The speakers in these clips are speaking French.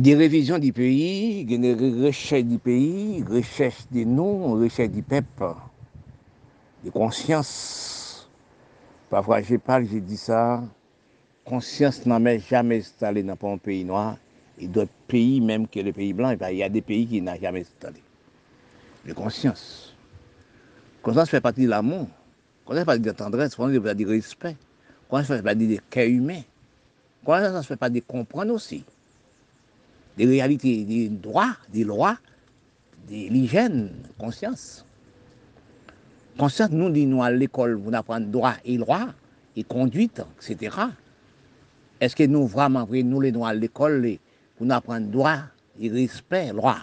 des révisions du pays, des recherches du pays, recherches des noms, recherches du peuple, de conscience. Parfois, je parle, je dis ça, conscience n'a jamais installé dans un pays noir, et d'autres pays, même que les pays blancs, il y a des pays qui n'ont jamais installé. De conscience. Conscience fait partie de l'amour. Conscience fait partie de la tendresse, conscience fait partie du respect. Conscience fait partie du cœur humain. Conscience fait partie de comprendre aussi des réalités, des droits, des lois, de l'hygiène, conscience. Conscience, nous disons à l'école, vous apprenez droit et loi, et conduite, etc. Est-ce que nous vraiment, nous les droits à l'école, vous apprenez droit et respect, loi?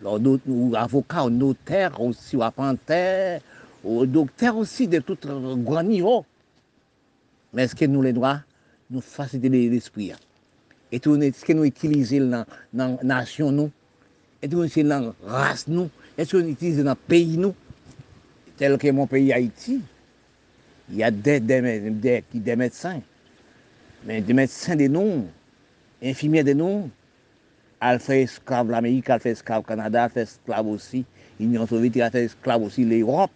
Alors, nous, avocats, notaires aussi, apprentis, docteurs aussi, de tout grand niveau. Mais est-ce que nous les droits, nous facilitons l'esprit etou nou eske nou itilize nan nasyon nou, etou nou itilize nan rase nou, etou nou itilize nan peyi nou, tel ke mon peyi Haiti, y a des, des, des, des médecins, mais des médecins des noms, infirmiers des noms, al fait esclave l'Amérique, al fait esclave le Canada, al fait esclave aussi l'Union soviétique, al fait esclave aussi l'Europe.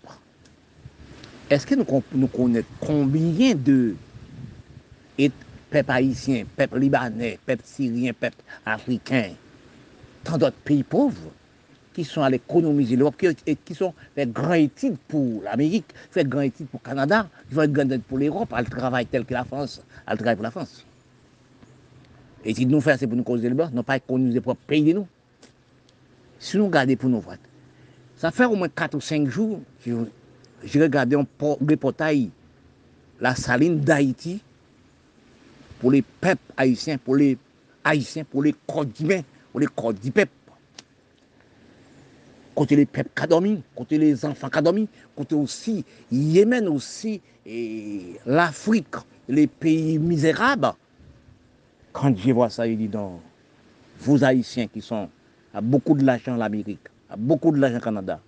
Est-ce que nous, nous connaissons combien de peuple haïtien, peuple libanais, peuple syrien, peuple africain, tant d'autres pays pauvres qui sont allés économiser l'Europe, qui, qui sont fait grand études pour l'Amérique, fait grand études pour le Canada, qui font grand études pour l'Europe, elle travaille tel que la France, elle travaille pour la France. Et si nous faisons, c'est pour nous causer le bas, non pas économiser nos propres pays de nous. Si nous regardons pour nous, ça fait au moins 4 ou 5 jours, j'ai regardé un reportage, la saline d'Haïti, pour les peuples haïtiens, pour les haïtiens, pour les corps humains, pour les corps du peuple. Côté les peuples qui côté les enfants qui côté aussi Yémen aussi, l'Afrique, les pays misérables. Quand je vois ça, il dit donc, vous haïtiens qui sont à beaucoup de l'argent en l'Amérique, à beaucoup de l'argent Canada,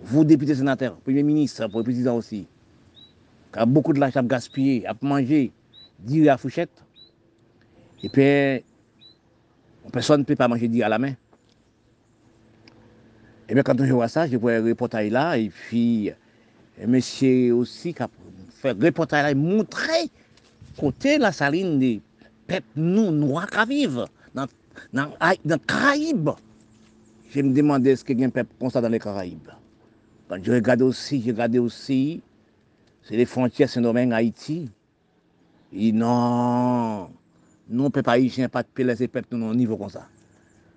vous députés sénateurs, premier ministre, pour le président aussi, a beaucoup de l'argent à gaspiller, à manger, dire à fourchette. Et puis, personne ne peut pas manger dire à la main. Et bien, quand je vois ça, je vois un reportage là, et puis, monsieur aussi qui a fait un reportage là, et montrer côté la saline des peuples noirs qui vivent dans, dans, dans Caraïbes. Je me demandais est-ce qu'il y a un peuple comme ça dans les Caraïbes? Quand je regarde aussi, je regarde aussi, c'est les frontières Saint-Domingue, Haïti. Et non, nous ne pouvons pas de laisser peuple nous au niveau comme ça.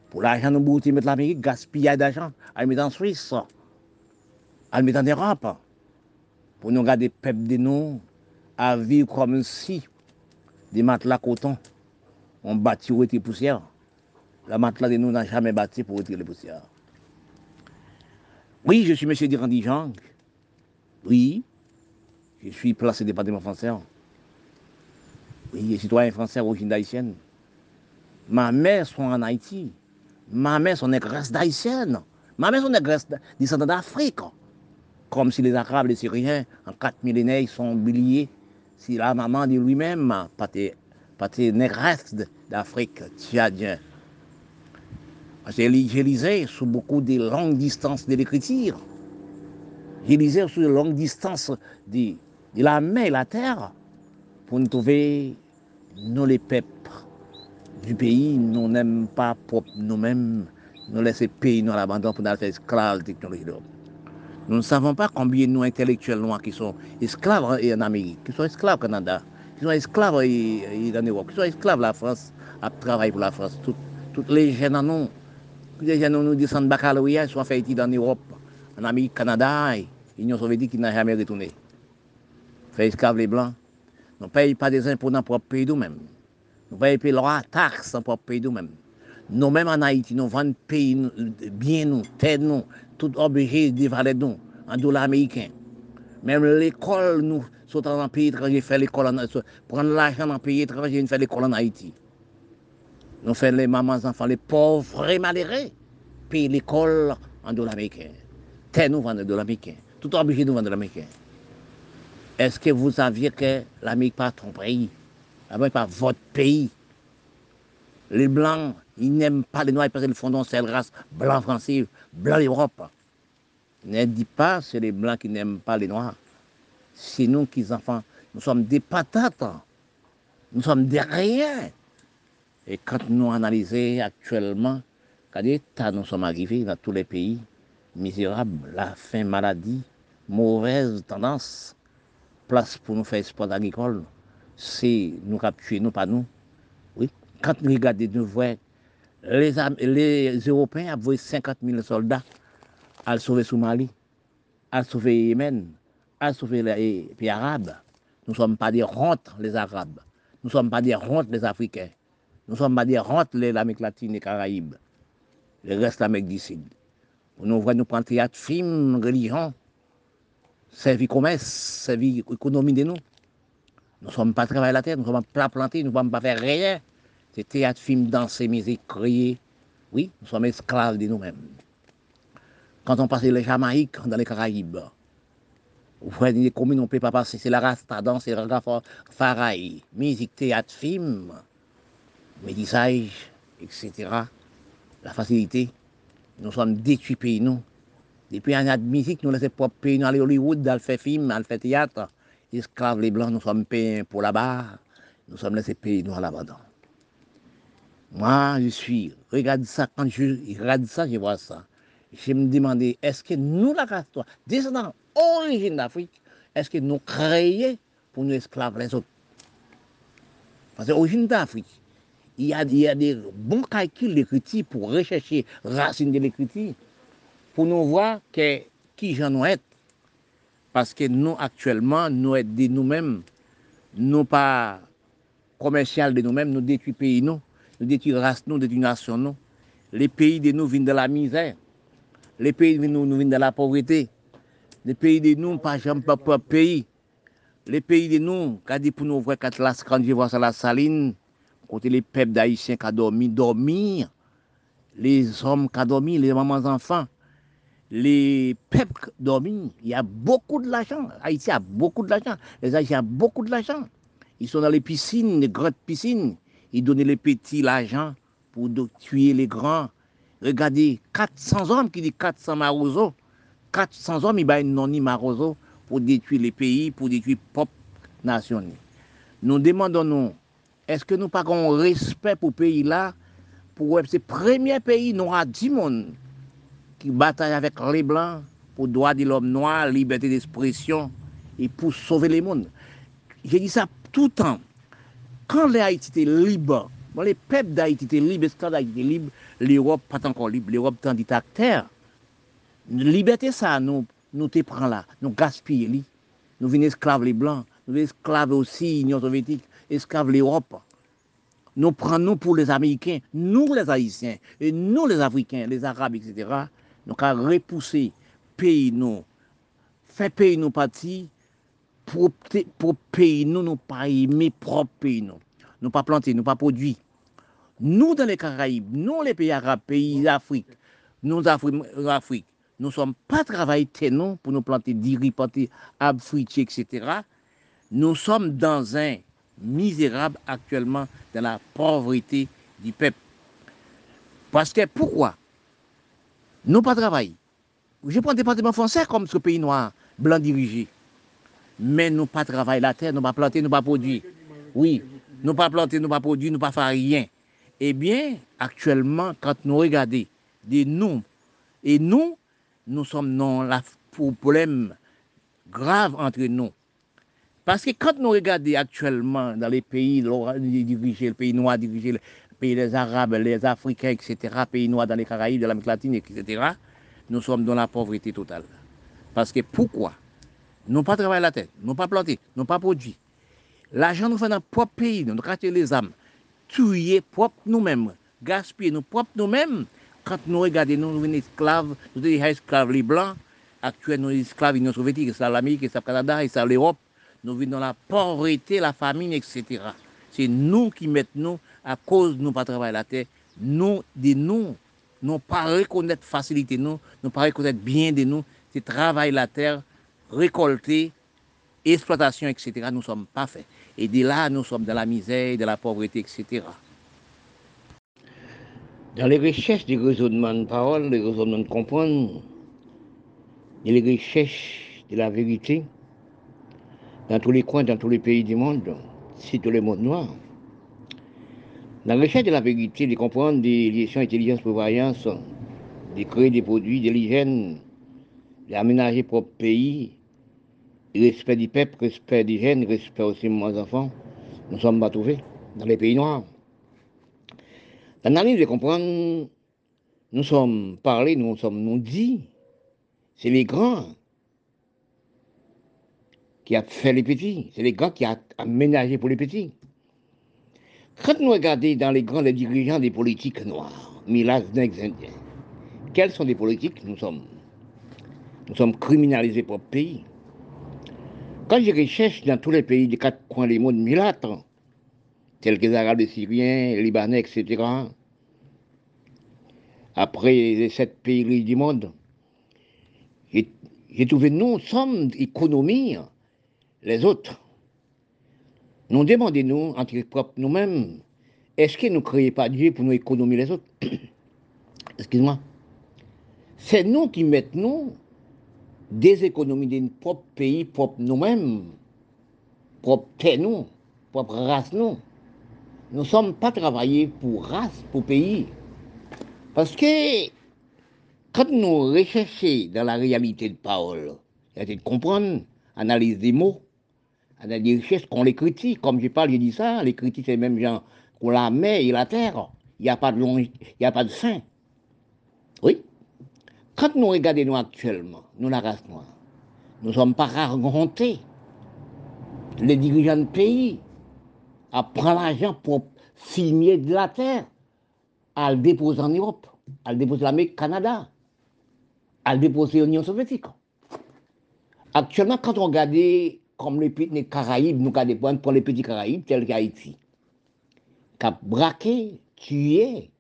Pour l'argent, nous pouvons mettre l'Amérique, gaspiller d'argent, à mettre en Suisse, à mettre en Europe. Pour nous garder peuple de nous à vivre comme si des matelas coton ont bâti pour retirer poussière. La matelas de nous n'a jamais bâti pour retirer les poussières. Oui, je suis M. Dirandi Jang. Oui, je suis placé département français. Oui, citoyen français origine haïtienne. Ma mère sont en Haïti. Ma mère sont négresse d'haïtienne. Ma mère sont négresse descendants d'Afrique. Comme si les Arabes, les Syriens, en quatre millénaires, sont oubliés. Si la maman de lui-même, pas de négresse d'Afrique, tchadien. J'ai lisé sur beaucoup de longues distances de l'écriture. J'ai lisé sur de longues distances de, de la mer et la terre pour nous trouver, nous les peuples du pays, nous n'aimons pas nous-mêmes, nous laisser pays dans l'abandon pour nous faire esclaves de technologie Nous ne savons pas combien nous intellectuels noirs qui sont esclaves en Amérique, qui sont esclaves au Canada, qui sont esclaves en Europe, qui sont esclaves la France, à travailler pour la France. toutes les jeunes en nous, les jeunes nous descendent de baccalauréat, sont faits dans l'Europe, en Amérique, Canada, et l'Union soviétique qui n'a jamais retourné. Fait esclaves les blancs. Nous ne payons pas des impôts dans notre propre pays nous-mêmes. Nous payons leurs taxes dans notre propre pays nous-mêmes. En Haïti, nous vendons pays, bien nous, terre nous, tout obligé de valer nous, en dollars américains. Même l'école, nous sommes dans pays étranger, faire l'école en prendre l'argent dans un pays étranger, faire l'école en Haïti. Nous faisons les mamans, enfants, les pauvres et malheureux, payer l'école en dollars américains. Nous vendons en dollars américains. Tout de nous vendre dollars américains. Est-ce que vous saviez que l'Amérique pas ton pays? L'Amérique pas votre pays Les Blancs, ils n'aiment pas les Noirs parce qu'ils font dans cette race blanc français, blanc d'Europe. Ne dis pas c'est les Blancs qui n'aiment pas les Noirs. C'est nous qui enfants. Nous sommes des patates. Nous sommes des rien. Et quand nous analysons actuellement, état nous sommes arrivés dans tous les pays, misérables, la faim, maladie, mauvaise tendance, place pour nous faire sport agricole, c'est nous capturer, nous, pas nous. Oui. Quand nous regardons, nous voyons les, les Européens ont 50 000 soldats à sauver Somalie, à sauver Yémen, à sauver les pays arabes. Nous ne sommes pas des hontes, les Arabes. Nous ne sommes pas des hontes, les Africains. Nous ne sommes pas des hontes, l'Amérique latine et Caraïbes. Le reste l'Amérique du Sud. Nous voyons nous prendre théâtre, film, religion, servir commerce, servir économie de nous. Nous ne sommes pas travailler la terre, nous ne sommes pas planter, nous ne sommes pas faire rien. C'est théâtre, film, danser, musique, crier. Oui, nous sommes esclaves de nous-mêmes. Quand on passe les Jamaïques dans les Caraïbes, vous voyez des communes, on ne peut pas passer. C'est la rasta, danse, c'est la faraï, musique, théâtre, film, médissage, etc. La facilité. Nous sommes détruits pays, nous. Depuis un an de musique, nous laissons propre pays, nous aller à Hollywood, dans faire film, dans faire théâtre. Esclaves, les blancs, nous sommes payés pour là-bas. Nous sommes laissés pays, nous à l'abandon. Moi, je suis, regarde ça, quand je regarde ça, je vois ça. Je me demandais, est-ce que nous, la race, descendants, origine d'Afrique, est-ce que nous créons pour nous esclaves les autres? Parce que l'origine d'Afrique, il y, a, il y a des bons calculs d'écriture pour rechercher racine de l'écriture, pou nou vwa ke ki jan nou et. Paske nou aktuelman nou et de nou men, nou pa komensyal de nou men, nou detui peyi nou, nou detui rast nou, detui nasyon nou. Le peyi de nou vin de la mizè, le peyi de nou vin de la povretè, le peyi de nou pa jan pa pa peyi, le peyi de nou kadi pou nou vwe kat las kanje vwa sa la saline, kote le pep da isyen ka dormi, dormi, les om ka dormi, les mamans anfan, les peuples dormi, il y a beaucoup de l'argent. Haïti a beaucoup de l'argent. Les Haïtiens ont beaucoup de l'argent. Ils sont dans les piscines, les grandes piscines. Ils donnent les petits l'argent pour tuer les grands. Regardez, 400 hommes qui disent 400 marosos. 400 hommes, ils baillent non ni marosos pour détruire les pays, pour détruire pop nation. Nous demandons, nous, est-ce que nous pas un respect pour ce pays-là, pour ce premier pays noir du monde qui bataille avec les blancs pour le droit de l'homme noir, liberté d'expression et pour sauver le monde. J'ai dit ça tout le temps. Quand l'Haïti était libre, les peuples d'Haïti étaient libres, les d'Haïti étaient libres, l'Europe pas encore libre, l'Europe en dictateur. Liberté ça, nous, nous te prenons là, nous gaspillons, nous venons esclaves les blancs, nous venons esclaves aussi l'Union soviétique, esclaves l'Europe. Nous prenons pour les Américains, nous les Haïtiens, et nous les Africains, les Arabes, etc. Nous avons repoussé pays nous, fait pays nous partir pour, pour pays nous, nous pas aimer propre pays nous. Nous pas planter, nous pas produire. Nous dans les Caraïbes, nous les pays arabes, pays d'Afrique, nous Afrique, nous ne sommes pas travaillés non pour nous planter diri, planter etc. Nous sommes dans un misérable actuellement dans la pauvreté du peuple. Parce que pourquoi? Nous pas travaillé. Je prends le département français comme ce pays noir, blanc dirigé. Mais nous pas travaillé la terre, nous pas planter, nous pas produire. Oui, nous pas planter, nous pas produire, nous pas faire rien. Eh bien, actuellement, quand nous regardons des nous, et nous, nous sommes dans la problème grave entre nous. Parce que quand nous regardons actuellement dans les pays dirigés, le pays noir dirigé, pays des Arabes, les Africains, etc., pays noirs dans les Caraïbes, dans l'Amérique latine, etc., nous sommes dans la pauvreté totale. Parce que pourquoi? Nous pas travaillé la tête, nous pas planté, nous pas produit. L'argent nous fait dans notre propre pays, nous avons les âmes, tuer propre nous-mêmes, gaspiller nous propres nous-mêmes. Quand nous regardons, nous sommes esclaves, nous sommes esclaves les blancs, actuellement nous sommes esclaves l'Union soviétique, c'est l'Amérique, c'est le Canada, c'est l'Europe. Nous vivons dans la pauvreté, la famine, etc. C'est nous qui mettons, à cause de nous pas travailler la terre, nous, de nous, nous pas reconnaître facilité, nous, nous pas reconnaître bien de nous, c'est travailler la terre, récolter, exploitation, etc. Nous sommes pas faits. Et de là, nous sommes dans la misère, de la pauvreté, etc. Dans les recherches du raisonnement de parole, les raisonnements de comprendre, et les recherches de la vérité, dans tous les coins, dans tous les pays du monde, les mondes noirs. Dans la recherche de la vérité, de comprendre des liaisons intelligence prévoyance, de créer des produits, de l'hygiène, d'aménager propre pays, respect du peuple, respect des jeunes, respect aussi de mes enfants, nous sommes pas trouvés dans les pays noirs. L'analyse de comprendre, nous sommes parlés, nous sommes nous dit, c'est les grands qui ont fait les petits, c'est les grands qui ont aménagé pour les petits. Quand nous regardons dans les grands les dirigeants des politiques noirs, Milas Indiens, quels sont les politiques nous sommes? Nous sommes criminalisés pour le pays. Quand je recherche dans tous les pays des quatre coins du monde milâtres, tels que les Arabes, les Syriens, les Libanais, etc., après les sept pays du monde, j'ai trouvé nous sommes économie, les autres. Nous demandons-nous, entre propres nous-mêmes, est-ce que nous ne créons pas Dieu pour nous économiser les autres Excuse-moi. C'est nous qui mettons des économies de notre propre pays, propre nous-mêmes, propre terre nous, propre race nous. Nous ne sommes pas travaillés pour race, pour pays. Parce que quand nous recherchons dans la réalité de parole, c'est de comprendre, analyser des mots, analyser des richesses qu'on les critique. Comme je parle, je dis ça, les critiques, c'est même gens qu'on la mer et la terre. Il n'y a pas de long, il a pas de fin. Oui. Quand nous regardons actuellement, nous la race noire, nous ne sommes pas racontés. Les dirigeants de pays à prendre l'argent pour signer de la terre, à le déposer en Europe, à le déposer en Amérique, Canada, à le déposer en Union soviétique. Actuellement, quand on regarde comme les Caraïbes, nous regardons pour les petits Caraïbes, tels qu'Haïti, qui a braqué, tué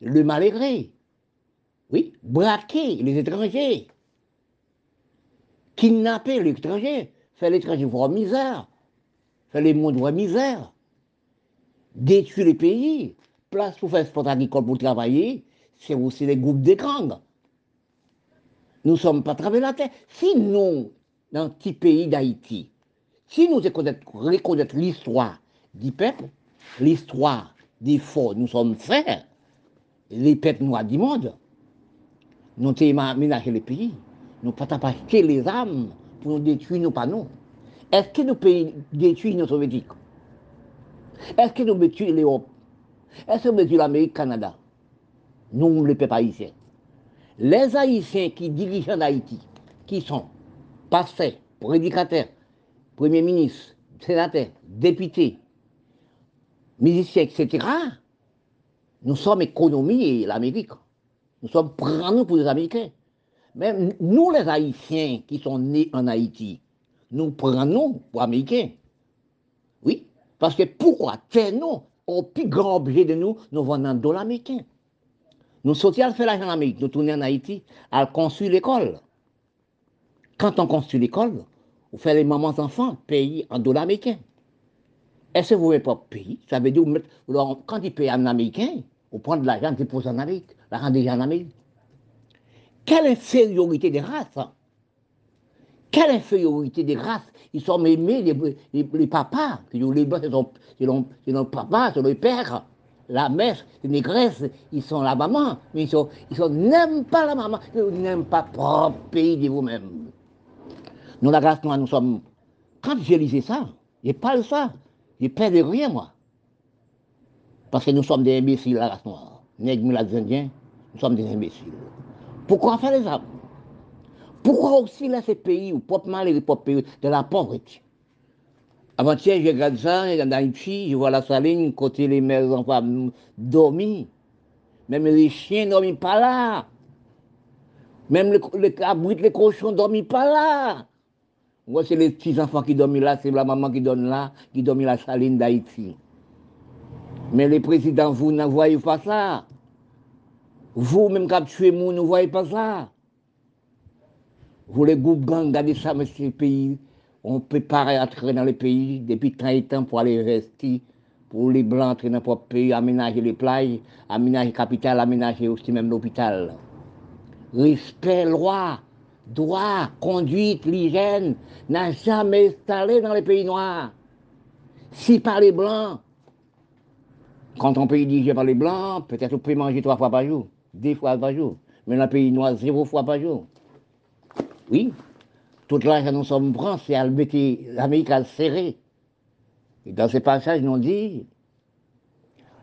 le malgré, oui, braquer les étrangers, kidnapper l'étranger, faire l'étranger voir misère, faire les mondes voir misère, détruire les pays, place pour faire sport agricole pour travailler, c'est aussi les groupes d'écran. Nous ne sommes pas travaillés la terre. Si nous, dans le petit pays d'Haïti, si nous reconnaissons l'histoire du peuple, l'histoire des forts, nous sommes frères, les peuples noirs du monde, nous avons aménagé le pays. Nous pas acheter les armes pour nous détruire nos panneaux. Est-ce que nous pouvons détruire nos soviétiques? Est-ce que nous détruisons l'Europe? Est-ce que nous détruisons l'Amérique, Canada? Nous, les peuples haïtiens. Les Haïtiens qui dirigent en Haïti, qui sont pasteurs, prédicateurs, premiers ministres, sénateurs, députés, musiciens, etc., nous sommes économie et l'Amérique. Nous sommes prenus pour les Américains. Même nous, les Haïtiens qui sont nés en Haïti, nous prenons pour Américains. Oui, parce que pourquoi C'est nous, au plus grand objet de nous, nous vendons de dollars américains. Nous sortions faire l'argent en Amérique, nous tournons en Haïti, à construire l'école. Quand on construit l'école, on fait les mamans enfants payer en dollars américains. Est-ce que vous ne pas payer? Ça veut dire, quand ils payent en américain, on prend de l'argent, on dépose en Amérique la rendre déjà en Amérique. Quelle infériorité des races hein? Quelle infériorité des races? Ils sont aimés, les, les, papas. Les blancs, c'est nos papas, c'est le père. La mère, les négresses, ils sont la maman. Mais ils sont, ils sont n'aiment pas la maman. Ils n'aiment pas propre pays de vous-même. Nous, la noire, nous sommes. Quand j'ai lisé ça, je parle ça. Je perds de rien, moi. Parce que nous sommes des imbéciles, la race noire. Nègres, les Indiens, nous sommes des imbéciles. Pourquoi faire les armes Pourquoi aussi ces pays où proprement les pays de la pauvreté? Avant-hier, je regarde ça, en Haïti, je vois la saline, côté les mères enfants dormir. Même les chiens ne dorment pas là. Même les, les les cochons ne dorment pas là. Moi, c'est les petits enfants qui dorment là, c'est la maman qui donne là, qui dorment la saline d'Haïti. Mais les présidents, vous ne voyez pas ça. Vous, même quand tuez moi, ne voyez pas ça. Vous, les groupes gangs, regardez ça, monsieur, pays. On peut pas entrer dans le pays depuis 30 ans pour aller investir pour les Blancs entrer dans notre pays, aménager les plages, aménager la capitale, aménager aussi même l'hôpital. Respect, loi, droit, conduite, l'hygiène n'a jamais installé dans les pays noirs. Si par les Blancs, quand on peut dirigé par les Blancs, peut-être on peut manger trois fois par jour, deux fois par jour. Mais dans le pays noir, zéro fois par jour. Oui, toute l'argent nous sommes pris, c'est l'Amérique à serrer. Et dans ces passages, nous dit,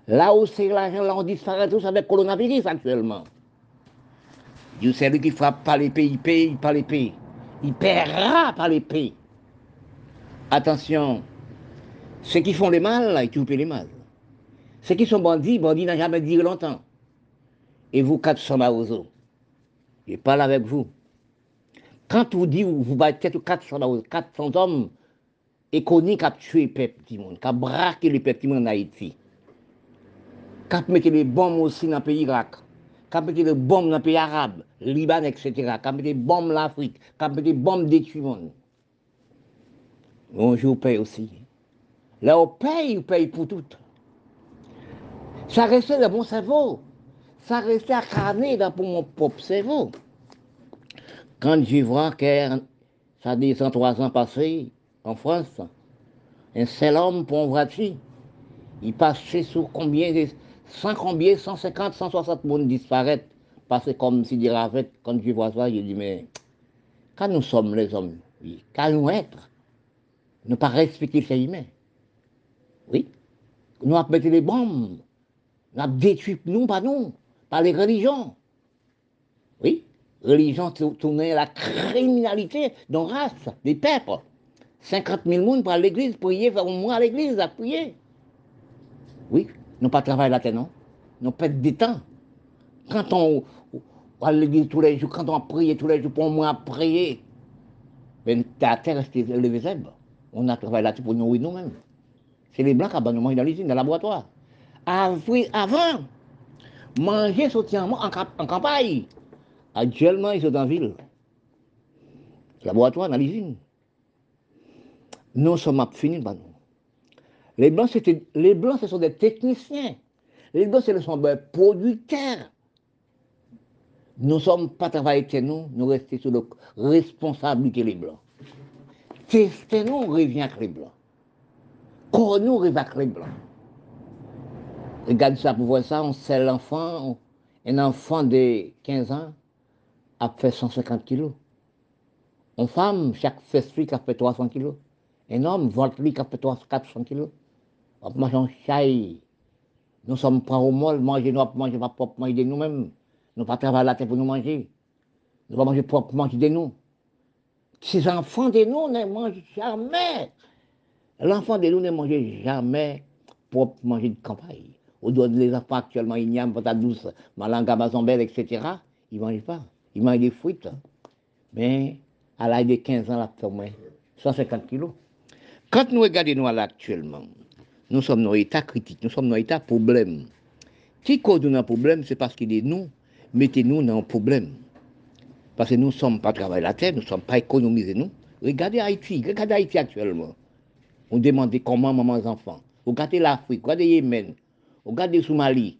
là où c'est l'argent, là on disparaît tous avec le coronavirus actuellement. Dieu c'est lui qui frappe par les pays, il paye par les pays. Il paiera par les pays. Attention, ceux qui font les mal, ils tuent les mal. Ceux qui sont bandits, bandits n'ont jamais dit longtemps. Et vous, 400 maozo, je parle avec vous. Quand vous dites, vous battez 400, 400 hommes économiques qui ont tué le peuple du monde, qui ont braqué le peuple du monde en Haïti, qui ont mis les bombes aussi dans le pays Irak, mis les bombes dans le pays arabe, Liban, etc., qui ont mis les bombes en Afrique, qui ont mis les bombes détruites le monde. Bonjour, paye aussi. Là, on paye, on paye pour tout. Ça restait dans mon cerveau. Ça restait incarné dans mon propre cerveau. Quand je vois que ça dit 103 ans passés en France, un seul homme pour un voiture, il passait sur combien de 100 combien, 150, 160 personnes disparaissent, parce comme si des ravettes, quand je vois ça, je dis, mais quand nous sommes les hommes, quand nous être, ne pas respecter les humain. Oui, nous avons les bombes, nous avons détruit nous, pas nous, par les religions. Oui, religion tournée à la criminalité dans race, des peuples. 50 000 personnes pour l'église, prier, faire un mois à l'église, à prier. Oui, nous pas travailler la terre, non? Nous perdons du temps. Quand on à l'église tous les jours, quand on prie tous les jours, pour moi, prier, ben, la On a travaillé là-dessus pour nous nous-mêmes. C'est les blancs qui ont mangé dans l'usine, dans le laboratoire. Avant, manger sortir en, campagne. Actuellement, ils sont en ville. Laboratoire dans l'usine. Nous sommes finis, bah nous. Les blancs, les ce sont des techniciens. Les blancs, ce sont des producteurs. Nous ne sommes pas travaillés nous, nous restons sur la responsabilité des blancs. Testez-nous, revient avec les blancs. Quand nous revient avec les blancs. Regarde ça pour voir ça, on sait l'enfant, un enfant de 15 ans a fait 150 kilos. Une femme, chaque festival a fait 300 kilos. Un homme, qui a fait 400 kilos. On mange un chai. Nous sommes pas au molle, manger, nous manger pas propre manger de nous-mêmes. Nous pas travailler la tête pour nous manger. Nous pas manger propre manger de nous. Ces enfants de nous ne mangent jamais. L'enfant de nous ne mange jamais propre manger de campagne. Au doigt les enfants actuellement, pas patate douce, malanga, belle, etc. Ils ne mangent pas. Ils mangent des fruits. Mais à l'âge de 15 ans, là, fait moins 150 kilos. Quand nous regardons nous actuellement, nous sommes dans un état critique, nous sommes dans un état problème. Qui cause nous un problème, c'est parce qu'il est nous, mettez-nous dans un problème. Parce que nous ne sommes pas travailler la terre, nous ne sommes pas économisés, nous. Regardez Haïti, regardez Haïti actuellement. On demande comment maman les enfants. Regardez l'Afrique, regardez Yémen, Regardez Somalie,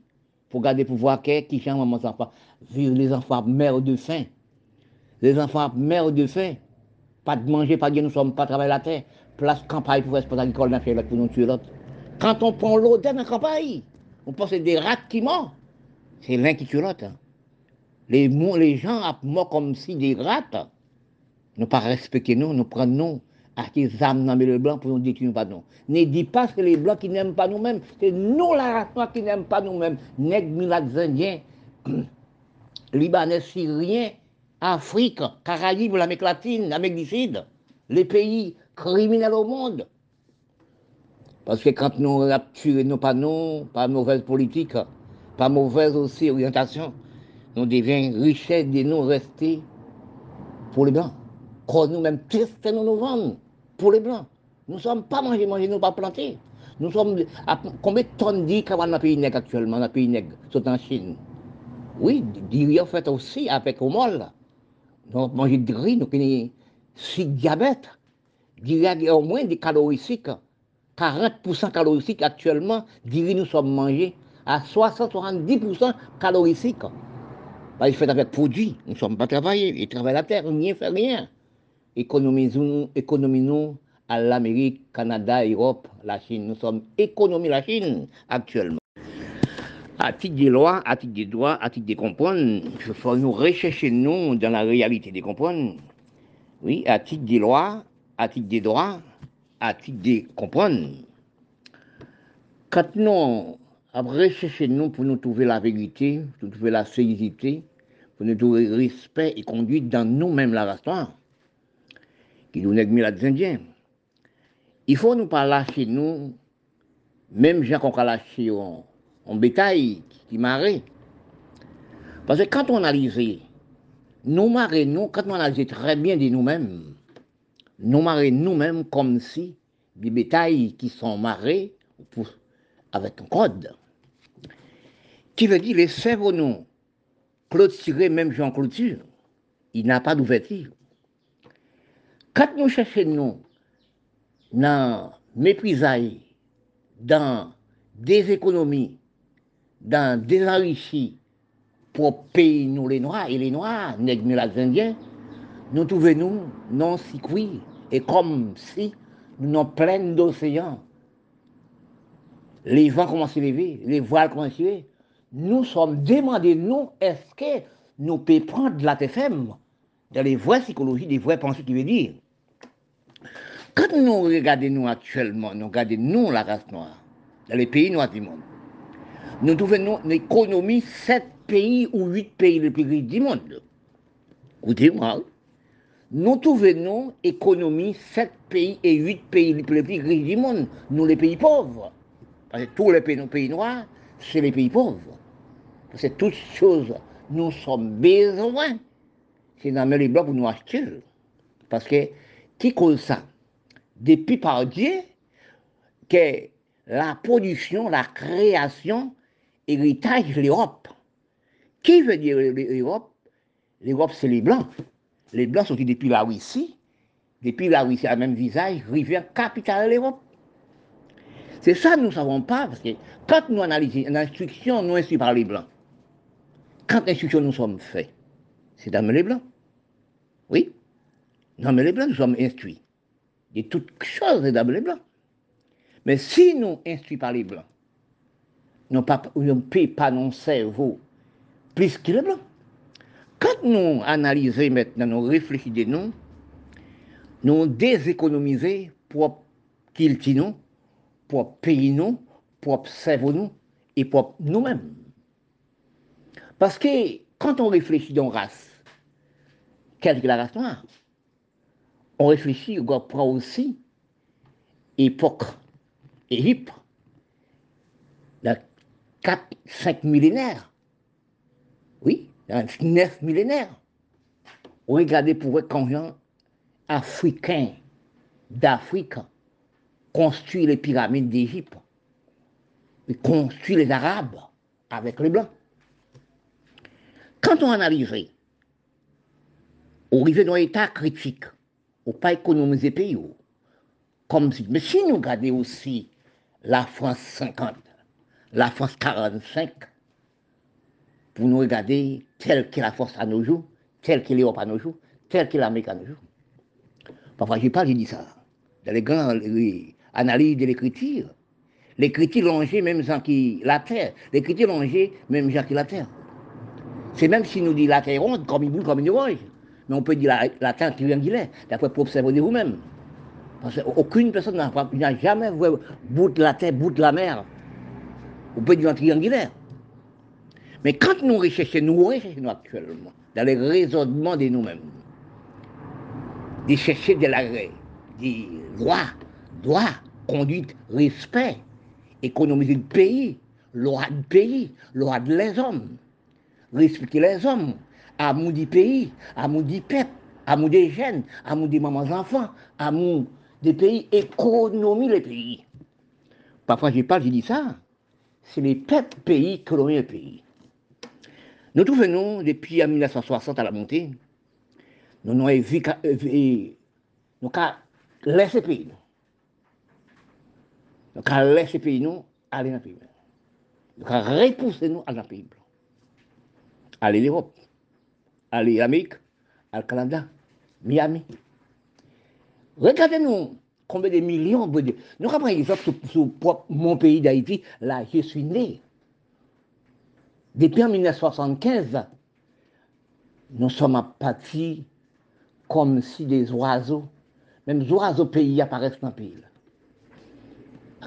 pour regarder pour voir qui chante maman enfants. Vivre les enfants mère de faim. Les enfants mère de faim. Pas de manger, pas de nous sommes pas travailler la terre. Place campagne pour espace agricole dans là pour nous tuer l'autre. Quand on prend l'eau dans la campagne, on pense que des rats qui mentent. C'est l'un qui l'autre. Hein. Les, gens mort comme si des rats. Ne pas respecter nous, nous prenons à qui âmes dans le blanc pour nous détruire pas nous. Ne dis pas que les blancs qui n'aiment pas nous-mêmes, c'est nous la race qui n'aiment pas nous-mêmes. Nègres, indiens, libanais, syriens, Afrique, Caraïbes, l'Amérique latine, l'Amérique du Sud, les pays criminels au monde. Parce que quand nous tué nos panneaux, pas mauvaise politique, pas mauvaise aussi orientation, nous devions richesse de nous rester pour les blancs. Quand nous-mêmes, qu'est-ce nous nous vendons pour les Blancs. Nous ne sommes pas mangés, mangés, nous pas plantés. Nous sommes. combien de tonnes d'îles dans le pays nègre actuellement, dans le pays nègre, sont en Chine? Oui, riz en fait aussi avec au molle. Nous manger de riz, nous avons 6 diabète. A au moins des caloriques 40% calorique actuellement, dirait nous sommes mangés à 60-70% calorique. Parce que fait avec produit, nous ne sommes pas travaillés, ils travaillent la terre, rien fait rien. Économisons, économisons à l'Amérique, Canada, Europe, la Chine. Nous sommes économie la Chine actuellement. À titre des lois, à titre des droits, à titre de comprendre, il faut nous rechercher nous dans la réalité de comprendre. Oui, à titre des lois, à titre des droits, à titre de comprendre. Quand nous recherchons nous pour nous trouver la vérité, pour nous trouver la sécurité, pour nous trouver respect et conduite dans nous-mêmes la race qui nous nègre les Indiens. Il faut nous pas lâcher nous, même gens qu'on a lâché en, bétail qui marée. Parce que quand on analyse, nous marrer nous, quand on analyse très bien de nous-mêmes, nous marrer nous-mêmes comme si des bétails qui sont marrés avec un code. Qui veut dire les sèvres nous clôturer même Jean clôture. Il n'a pas d'ouverture. Quand nous cherchons nous dans méprisailles, dans des économies, dans des enrichis pour payer nous les Noirs et les Noirs, nègres les Indiens, nous trouvons nous non si cuits et comme si nous sommes plein d'océans. Les vents commencent à lever, les voiles commencent à lever. Nous sommes demandés, nous, est-ce que nous pouvons prendre la TFM dans les vraies psychologies, des vraies pensées qui veut dire? Quand nous regardons nous actuellement, nous regardons la race noire, dans les pays noirs du monde, nous trouvons une économie 7 pays ou 8 pays les plus riches du monde. Écoutez-moi, nous trouvons économie 7 pays et 8 pays les plus riches du monde, nous les pays pauvres. Parce que tous les pays, pays noirs, c'est les pays pauvres. Parce que toutes choses, nous sommes besoin. C'est dans les blancs pour nous acheter. Parce que, qui cause ça? Depuis par Dieu que la production, la création, héritage de l'Europe. Qui veut dire l'Europe? L'Europe, c'est les Blancs. Les Blancs sont depuis la Russie? Depuis la Russie, a même visage, rivière capitale de l'Europe. C'est ça nous ne savons pas, parce que quand nous analysons l'instruction, nous instruit par les Blancs. Quand l'instruction nous sommes faits, c'est dans les Blancs. Oui. Dans les Blancs, nous sommes instruits de toutes choses dans les blancs. Mais si nous instruits par les blancs, nous ne payons pas nos cerveau plus que les blancs. Quand nous analysons maintenant, nous réfléchissons nous, déséconomisons pour qu'ils nous, pour payer nous, pour observer nous et pour nous-mêmes. Parce que quand on réfléchit dans race, quelle est la race noire? On réfléchit, on prend aussi époque Égypte, dans 4, 5 millénaires. Oui, 9 millénaires. On regarde pour voir gens africains d'Afrique construisent les pyramides d'Égypte, et construisent les Arabes avec les Blancs. Quand on analyse, on arrive dans un état critique ou pas économiser pays. Comme si, mais si nous regardons aussi la France 50, la France 45, pour nous regarder telle que la force à nos jours, telle que l'Europe à nos jours, telle que l'Amérique à nos jours. Parfois, je parle, je dis ça. Dans les grandes analyses de l'écriture, l'écriture longée même sans qui la terre, l'écriture longée même sans qui la terre. C'est même si nous dit la terre ronde, comme une boule, comme une orange mais on peut dire la, la terre triangulaire, d'après pour observer vous-même. Parce qu'aucune personne n'a jamais vu bout de la terre, bout de la mer. On peut dire triangulaire. Mais quand nous recherchons, nous recherchons actuellement, dans les raisonnements de nous-mêmes, de chercher de la, des lois, droit, conduite, respect, économiser le pays, loi du pays, loi de les hommes, respecter les hommes, amour du pays, amour du peuple, amour des jeunes, amour des mamans enfants, amour des pays, économie des pays. Parfois je parle, je dis ça, c'est les peuples pays l'on est pays. Nous trouvons, depuis 1960 à la montée, nous avons vu, nous avons laissé pays. Donc, à laisser pays nous, aller dans le pays. Donc, à repousser nous à dans le pays blanc. Aller l'Europe, aller l'Amérique, le Canada, Miami. Regardez-nous combien de millions. Nous avons par exemple sur, mon pays d'Haïti, là, je suis né. Depuis en 1975, nous sommes partis comme si des oiseaux, même des oiseaux pays apparaissent dans le pays.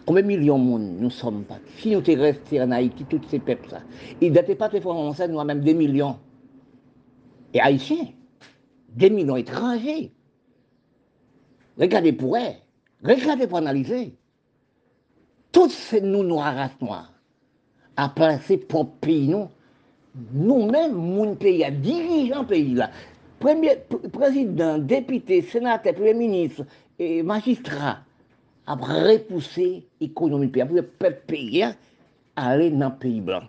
Combien de millions de monde nous sommes pas Si nous étions restés en Haïti, tous ces peuples, ça. Ils n'étaient pas très français, nous même des millions. Et haïtiens, des millions étrangers. Regardez pour eux, regardez pour analyser. Tous ces nous noirs, races noires, à placer pour pays, nous, nous-mêmes, mon pays, dirigeants pays là, premier président, député, sénateur, premier ministre et magistrat, a repoussé l'économie pays, le peuple pays à aller dans le pays blanc.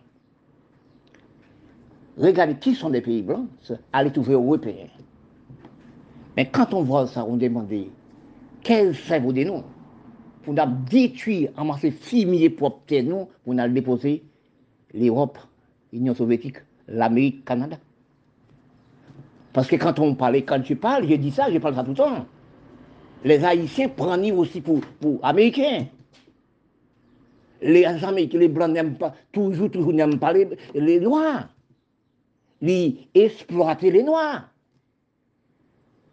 Regardez qui sont les pays blancs, aller trouver Européens. Mais quand on voit ça, on demande quel cerveau de nous pour détruire, amasser 6 milliers propres nous, pour nous déposer l'Europe, l'Union soviétique, l'Amérique, Canada. Parce que quand on parlait, quand je parle, je dis ça, je parle ça tout le temps. Les Haïtiens prennent aussi pour, pour Américains. Les Américains, les Blancs n'aiment pas, toujours, toujours n'aiment pas les, Noirs. Ils exploitent les Noirs.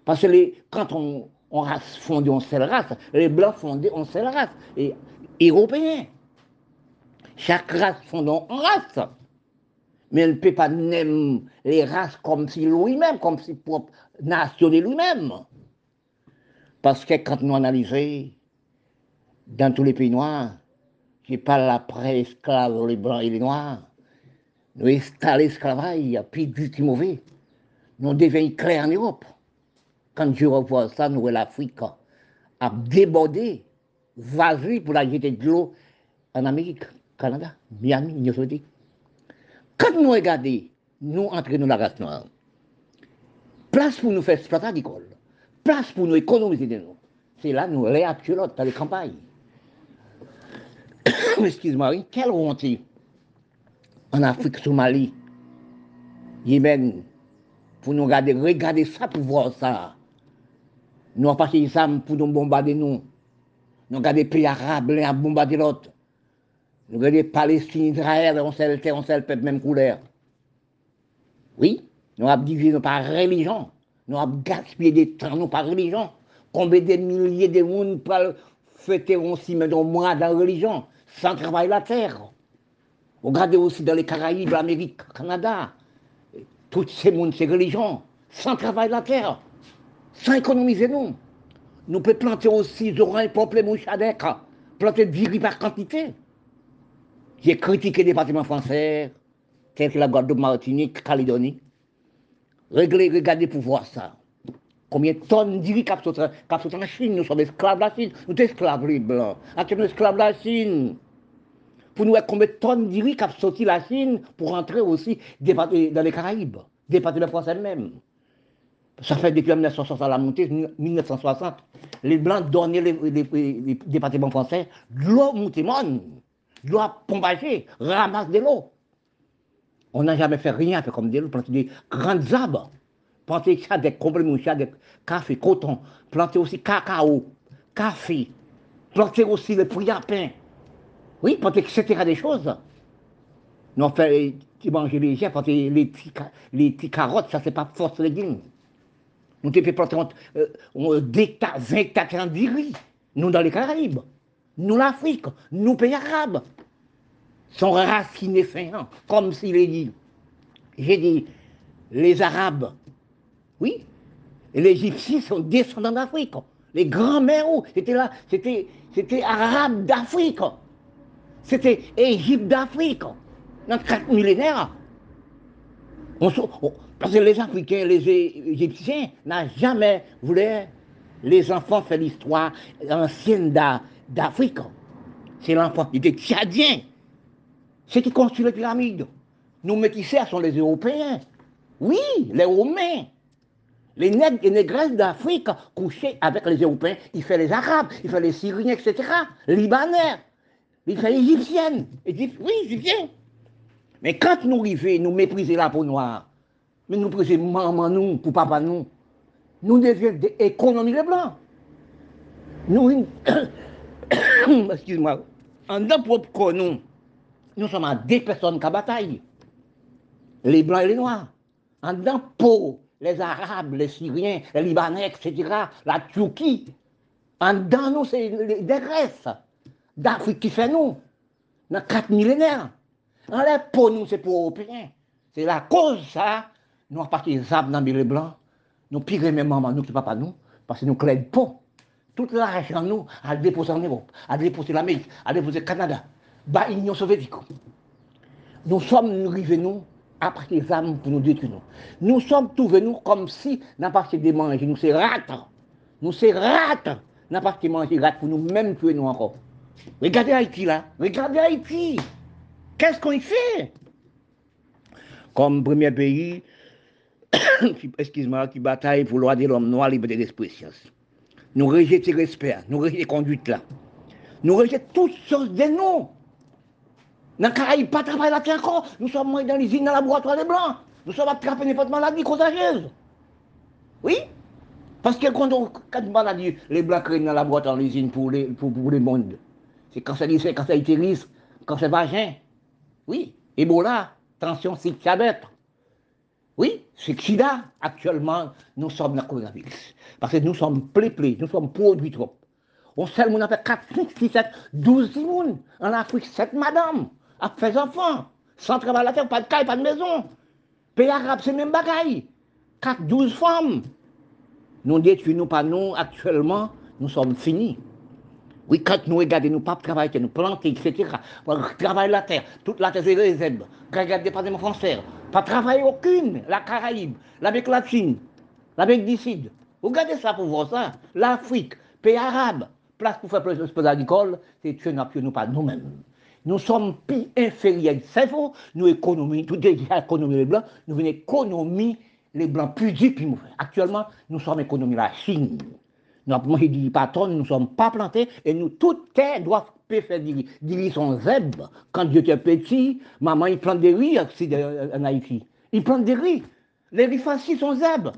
Parce que les, quand on, on race seule race, les Blancs fondés en seule race, et Européens. Chaque race fondée en race mais elle ne peut pas nommer les races comme si lui-même, comme si propre nation lui-même. Parce que quand nous analysons dans tous les pays noirs, je parle après esclaves, les blancs et les noirs, nous installons l'esclavage, puis du mauvais. Nous devenons clairs en Europe. Quand je revois ça, nous l'Afrique a débordé, vas-y pour la jeter de l'eau en Amérique, Canada, Miami, Union soviétique. Quand nous regardons, nous entrons dans la race noire, place pour nous faire exploiter l'école, place pour nous économiser de nous, c'est là nous les dans les campagnes. Excuse-moi, quelle honte en Afrique, Somalie, Yémen, pour nous regarder, regarder ça pour voir ça. Nous avons passé ça pour nous bombarder nous. Nous regardons les pays arabes, les bombarder l'autre. Nous regardons Palestine, Israël, on sait le on sait le peuple, même couleur. Oui, nous avons divisé par religion. Nous avons gaspillé des temps, nous par religion. Combien de milliers de monde pour fêter aussi, mais dans mois dans la religion, sans travailler la terre. Regardez aussi dans les Caraïbes, l'Amérique, le Canada. Toutes ces mondes, ces religions, sans travailler la terre, sans économiser nous. Nous pouvons planter aussi, des oranges, pommes, mouchadec, planter du par quantité. J'ai critiqué les départements français, tels que la Guadeloupe, Martinique, Calédonie. Regardez pour voir ça. Combien de tonnes d'iri cap en Chine, nous sommes esclaves de la Chine, nous sommes esclaves les blancs, nous esclaves de la Chine. Pour nous, combien de tonnes d'iri cap sorti la Chine pour entrer aussi dans les Caraïbes, départements français même. Ça fait depuis 1960 à la montée, 1960, les Blancs donnaient les, départements français l'eau doit pombager, ramasse de l'eau. On n'a jamais fait rien comme de l'eau, planter des grandes arbres, planter ça des compléments, des café, coton, planter aussi cacao, café, planter aussi le priapin. Oui, planter etc. des choses. Nous on fait, tu manges les gens, planter les petits, carottes, ça c'est pas force légumes. Nous avons fait planter euh, des hectares, 20 hectares de riz, nous dans les Caraïbes nous l'Afrique, nous pays arabes, sont racinés fins, comme s'il est dit. J'ai dit, les Arabes, oui, les Égyptiens sont descendants d'Afrique. Les grands-mères, c'était là, c'était, c'était Arabes d'Afrique. C'était Égypte d'Afrique. Dans quatre millénaires. parce que les Africains, les Égyptiens n'ont jamais voulu les enfants faire l'histoire ancienne d'Afrique. C'est l'enfant, il était tchadien. C'est qui construit les pyramides. Nos métisseurs sont les Européens. Oui, les Romains. Les nègres et négresses d'Afrique couchaient avec les Européens. Il fait les Arabes, il fait les Syriens, etc. Libanais. Il fait égyptienne. oui, égyptien. Mais quand nous arrivons, nous mépriser la peau noire, mais nous prenons maman nous, pour papa nous, nous devions économiser les blancs. Nous, excuse-moi, en propre nous, nous sommes à deux personnes qui bataillent. Les blancs et les noirs. En dans peau, les Arabes, les Syriens, les Libanais, etc., la Turquie. En dedans, nous, c'est des Grèces d'Afrique qui fait nous, dans quatre millénaires. En les pour nous, c'est pour Européens. C'est la cause, ça. Nous avons parti les arbres dans les blancs. Nous pires même maman, nous qui pas nous, parce que nous clés pas. Tout l'argent, nous, à déposer en Europe, à déposer l'Amérique, à déposer le Canada, bah, l'Union soviétique. Nous sommes, nous arrivés, nous, après les armes pour nous détruire. Nous, nous sommes tous venus comme si, n'a pas de nous c'est rats. Nous c'est rats. N'a pas de manger pour nous même tuer nous encore. Regardez Haïti là, regardez Haïti. Qu'est-ce qu'on y fait? Comme premier pays, excuse-moi, qui bataille pour droit de l'homme noir, liberté d'expression. Nous rejetons respect, nous rejetons les conduites là. Nous rejetons toutes choses de nous. Dans les Caraïbes, pas travailler là encore. Nous sommes dans l'usine, dans le laboratoire des Blancs. Nous sommes attrapés n'importe maladie contagieuse. Oui? Parce que quand on quand maladie, les Blancs créent dans le laboratoire, dans l'usine pour, les, pour, pour le monde. C'est cancer du sein, cancer utérus, cancer vagin. Oui. Ebola, tension, c'est diabète. Oui, c'est sida. Actuellement, nous sommes dans le coronavirus. Parce que nous sommes plé nous sommes produits trop. On sait, on a fait 4, 5, 6, 7, 12 personnes. En Afrique, 7 madames a fait enfants. Sans travail à la terre, pas de caille, pas de maison. Pays arabe, c'est même bagaille. 4, 12 femmes. Nous détruisons pas nous, actuellement, nous sommes finis. Oui, quand nous regardons, nous pas travailler, nous planter, etc. Travailler la terre, toute la terre, c'est herbes. Regarder le département français. Pas travailler aucune. La Caraïbe, l'Amérique latine, l'Amérique du Sud. Regardez ça pour voir ça. L'Afrique, pays arabe, place pour faire plus de agricole, c'est tuer nous pas nous-mêmes. Nous sommes plus inférieurs. C'est faux, nous économisons, tout déjà économie les blancs, nous venons économiser les blancs plus dits Actuellement, nous sommes économisés la Chine. Nous avons mangé du patron, nous ne sommes pas plantés et nous, toutes terre doivent faire du riz son zèbre. Quand Dieu était petit, maman, il plante des riz en Haïti. Il plante des riz. Les riz faciles sont zèbres.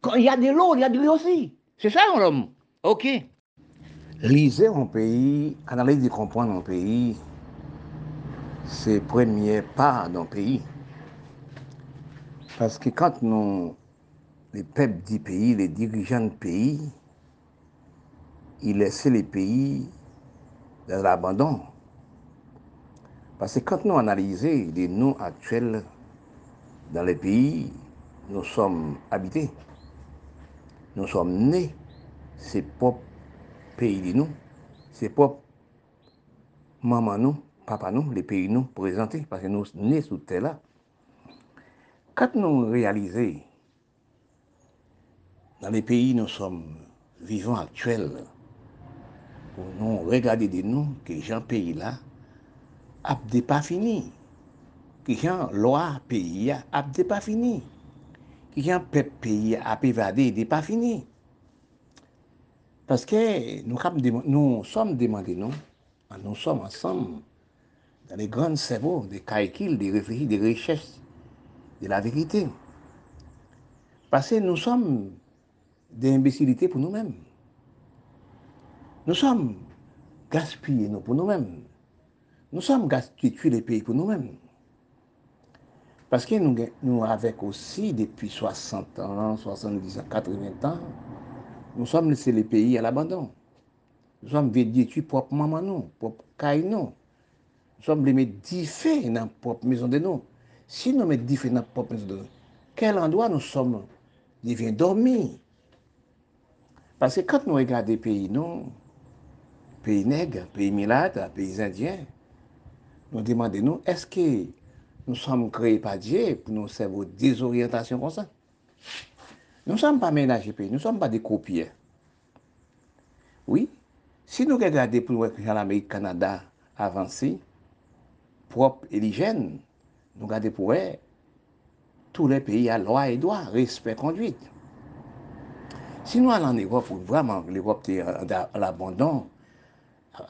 Quand il y a de l'eau, il y a du riz aussi. C'est ça, l'homme. OK. Lisez un pays, analyser et comprendre un pays, c'est le premier pas d'un pays. Parce que quand nous, les peuples du pays, les dirigeants du pays, ils laissaient les pays dans l'abandon. Parce que quand nous analysons les noms actuels dans les pays, nous sommes habités. Nous sommes nés, c'est propre peyi li nou, se pop maman nou, papa nou, le peyi nou prezante, parce nou ne sou te la. Kat nou realize, nan le peyi nou som vivan aktuel, pou nou regade de nou ki jan peyi la ap de pa fini, ki jan loa peyi ya ap de pa fini, ki jan pep peyi ya ap evade de pa fini. Paske nou som demande nou, an nou som ansam, dan le gran sebo, de kaikil, de refleji, de reches, de la verite. Paske nou som de imbesilite pou nou men. Nou som gaspye nou pou nou men. Nou som gaspye tue le peyi pou nou men. Paske nou avek osi depi 60 an, 70 an, 80 an, Nous sommes laissés les pays à l'abandon. Nous sommes détruits propre maman, non, propre caille, non. Nous sommes les mettre médifés dans propre maison de nous. Si nous mettons médifés dans propre maison de nous, quel endroit nous sommes devient dormir. Parce que quand nous regardons les pays, non, pays nègres, pays milates, pays indiens, nous demandons, nous, est-ce que nous sommes créés par Dieu pour nous servir des orientations comme ça? Nous ne sommes pas ménagés, nous ne sommes pas des copiers. Oui, si nous regardons pour l'Amérique, Canada avancé, propre et l'hygiène, nous regardons pour eux, tous les pays à loi et droit, respect, conduite. Si nous allons en Europe, vraiment, l'Europe est à l'abandon,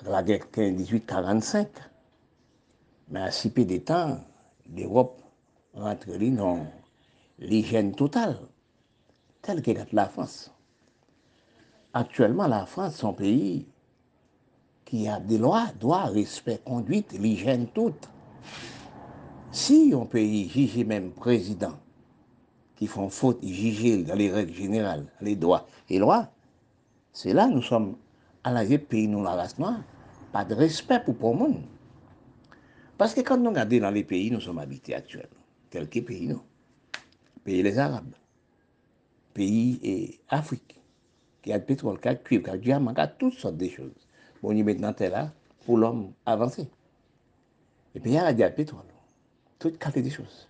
la guerre 1845, mais à si peu de temps, l'Europe rentre non, dans l'hygiène totale. Telle qu'est la France. Actuellement, la France, son pays qui a des lois, droits, respect, conduite, l'hygiène toute. Si un pays juge même président qui font faute, juger dans les règles générales, les droits et lois, c'est là nous sommes à la pays, nous, la race noire, pas de respect pour le monde. Parce que quand nous regardons dans les pays, nous sommes habités actuellement, quelques pays, nous, pays les Arabes, pays et Afrique, qui a le pétrole, qui a le cuivre, qui a le diamant, qui a toutes sortes de choses. Bon, y maintenant, là pour l'homme avancé. Et puis, il y a le pétrole, toutes qualité de choses.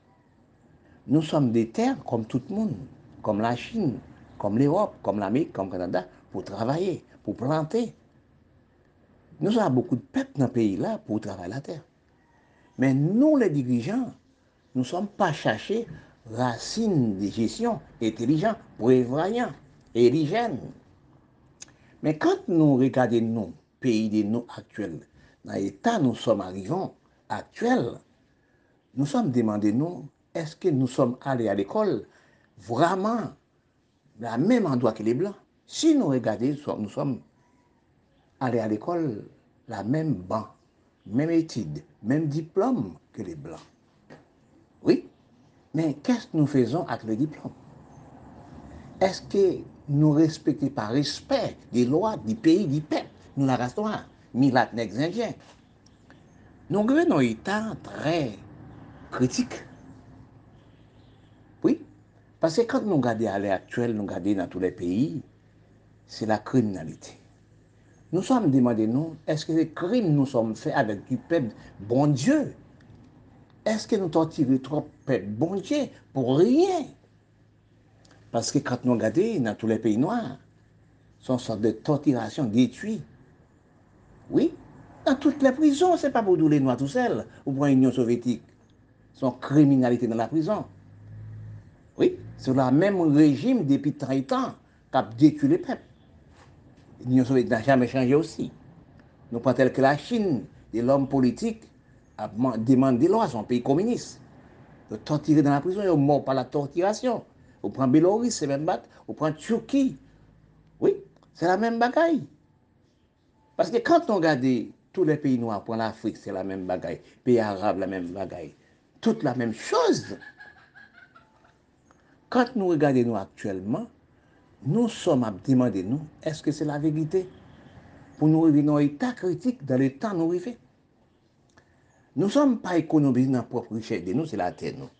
Nous sommes des terres comme tout le monde, comme la Chine, comme l'Europe, comme l'Amérique, comme le Canada, pour travailler, pour planter. Nous avons beaucoup de peuples dans ce pays-là pour travailler la terre. Mais nous, les dirigeants, nous ne sommes pas cherchés racine de gestion, intelligent, prévoyant, érigène. Mais quand nous regardons nos pays de nous actuels, dans l'état nous sommes arrivants actuel, nous sommes demandés, nous, est-ce que nous sommes allés à l'école vraiment la même endroit que les Blancs Si nous regardons, nous sommes allés à l'école la même banque, même étude, même diplôme que les Blancs. Mais qu'est-ce que nous faisons avec le diplôme? Est-ce que nous respectons par respect des lois du pays, du peuple, nous la race noire, ni indiens Nous avons un état très critique. Oui, parce que quand nous regardons à l'heure actuelle, nous regardons dans tous les pays, c'est la criminalité. Nous sommes demandés, nous, est-ce que les crimes nous sommes faits avec du peuple, bon Dieu! Est-ce que nous torturons trop peuple bon Dieu pour rien? Parce que quand nous regardons dans tous les pays noirs, sont sorte de torturation, détruit. Oui, dans toutes les prisons, ce n'est pas pour nous les noirs tout seuls, ou pour l'Union soviétique. Son criminalité dans la prison. Oui, c'est le même régime depuis 30 ans qui a détruit les peuples. L'Union soviétique n'a jamais changé aussi. Nous pas tel que la Chine, de l'homme politique, a demandé à son pays communiste. De torturer dans la prison, ils morts par la torturation. On prend Bélorusse, c'est même battre. On prend Turquie. Oui, c'est la même bagaille. Parce que quand on regarde tous les pays noirs, pour l'Afrique, c'est la même bagaille. Pays arabes, la même bagaille. Toute la même chose. Quand nous regardons nous actuellement, nous sommes à demander nous, est-ce que c'est la vérité? Pour nous revenir dans état critique dans le temps nous vivons. Nou som pa ekonomize nan prop richè de nou, se la tè nou.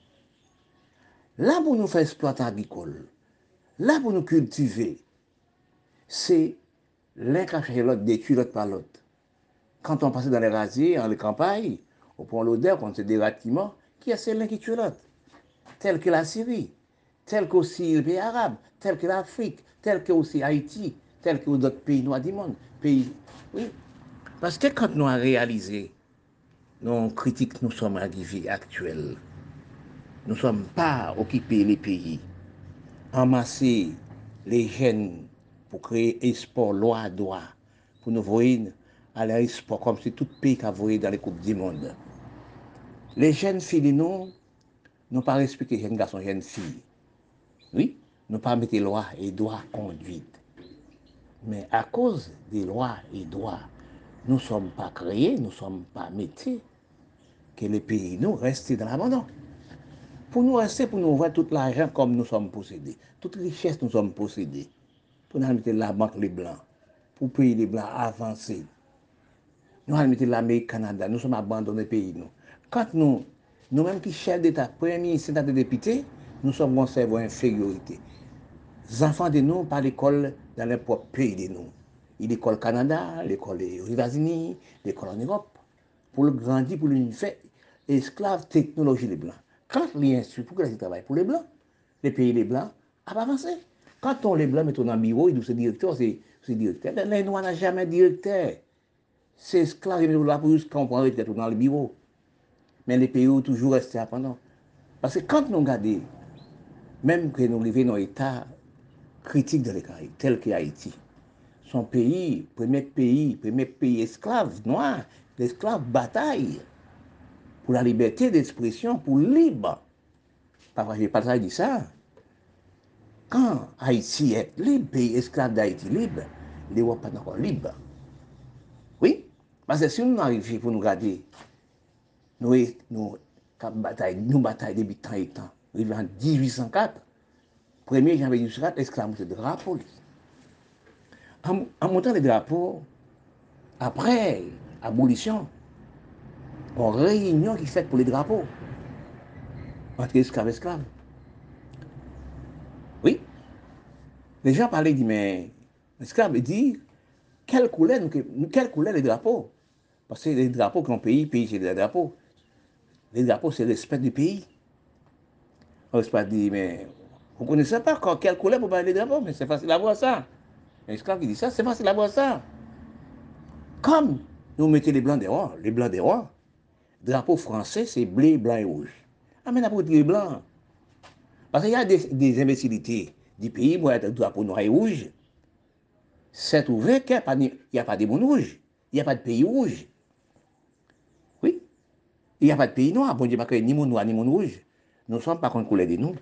La pou nou fè exploit agrikol, la pou nou kultive, se lè kache lòt detu lòt pa lòt. Kant an pase dan lè razier, an lè kampay, ou pon l'odeur kon se deratiman, ki a se lè ki tue lòt. Tel ke la Syrie, tel ke osi le peyi Arab, tel ke l'Afrique, tel ke osi Haïti, tel ke ou dot peyi noa di moun. Peyi, oui. Paske kant nou a realize, réalisé nos critiques, nous sommes arrivés actuels, nous ne sommes pas occupés les pays, amasser les jeunes pour créer sport, loi, droit, pour nous voir à sport comme si tout pays qui a dans les Coupes du Monde. Les jeunes filles, nous, n'ont pas respecté les jeunes garçons, les jeunes filles. Oui, ne pas mettre lois et droits conduite. Mais à cause des lois et droits, nous ne sommes pas créés, nous ne sommes pas métiers, que les pays nous restent dans l'abandon. Pour nous rester, pour nous voir tout l'argent comme nous sommes possédés, toute richesse nous sommes possédés, pour nous mettre la banque les blancs, pour payer les blancs avancer. Nous allons mettre l'Amérique, Canada, nous sommes abandonnés pays nous. Quand nous, nous-mêmes qui chefs d'État, premier ministre, de députés, nous sommes en cerveau infériorité. Les enfants de nous par l'école dans leur propre pays de nous. L'école Canada, l'école aux États-Unis, l'école en Europe. Pour le grandir, pour le esclaves technologie les blancs. Quand l'institut pour qui travaille pour les blancs, les pays les blancs, a pas avancé. Quand on les blancs met dans le bureau, ils disent c'est directeur, c'est directeur. Les noirs n'ont jamais directeur. C'est esclaves, ils là pour juste comprendre retraite dans le bureau. Mais les pays ont toujours resté pendant. Parce que quand nous regardons, même que nous arrivons dans l'état critique de l'État, tel que Haïti, son pays, premier pays, premier pays esclave noir, l'esclave bataille, pour la liberté d'expression, pour libre. Papa, je pas dit ça. Quand Haïti est libre, pays esclave d'Haïti libre, les n'est pas encore libre. Oui, parce que si nous arrivons pour nous garder, nous, nous, bataille, nous bataille depuis tant et temps, arrivé en 1804, 1er janvier 1804, esclave de drapeau. En, en montant les drapeaux, après abolition, on réunion qui fait pour les drapeaux entre esclaves et esclaves. Oui. Les gens parlaient, disent, mais l'esclave dit, quelle couleur, quelle couleur les drapeaux? Parce que les drapeaux qu'un pays, pays c'est des drapeaux. Les drapeaux, c'est le respect du pays. On se pas mais vous ne connaissez pas quelle couleur pour parler des drapeaux, mais c'est facile à voir ça. L'esclave qui dit ça, c'est facile à voir ça. Comme nous mettons les blancs des rois, les blancs des rois, drapeau français, c'est bleu, blanc et rouge. Ah, mais drapeau bleu blanc. Parce qu'il y a des, des imbécilités du pays, moi, le drapeau noir et rouge. C'est ouvert qu'il n'y a pas de monde rouge. Il n'y a pas de pays rouge. Oui. Il n'y a pas de pays noir. Bon Dieu, pas créé ni monde noir, ni monde rouge. Nous ne sommes pas contre couleur de nous.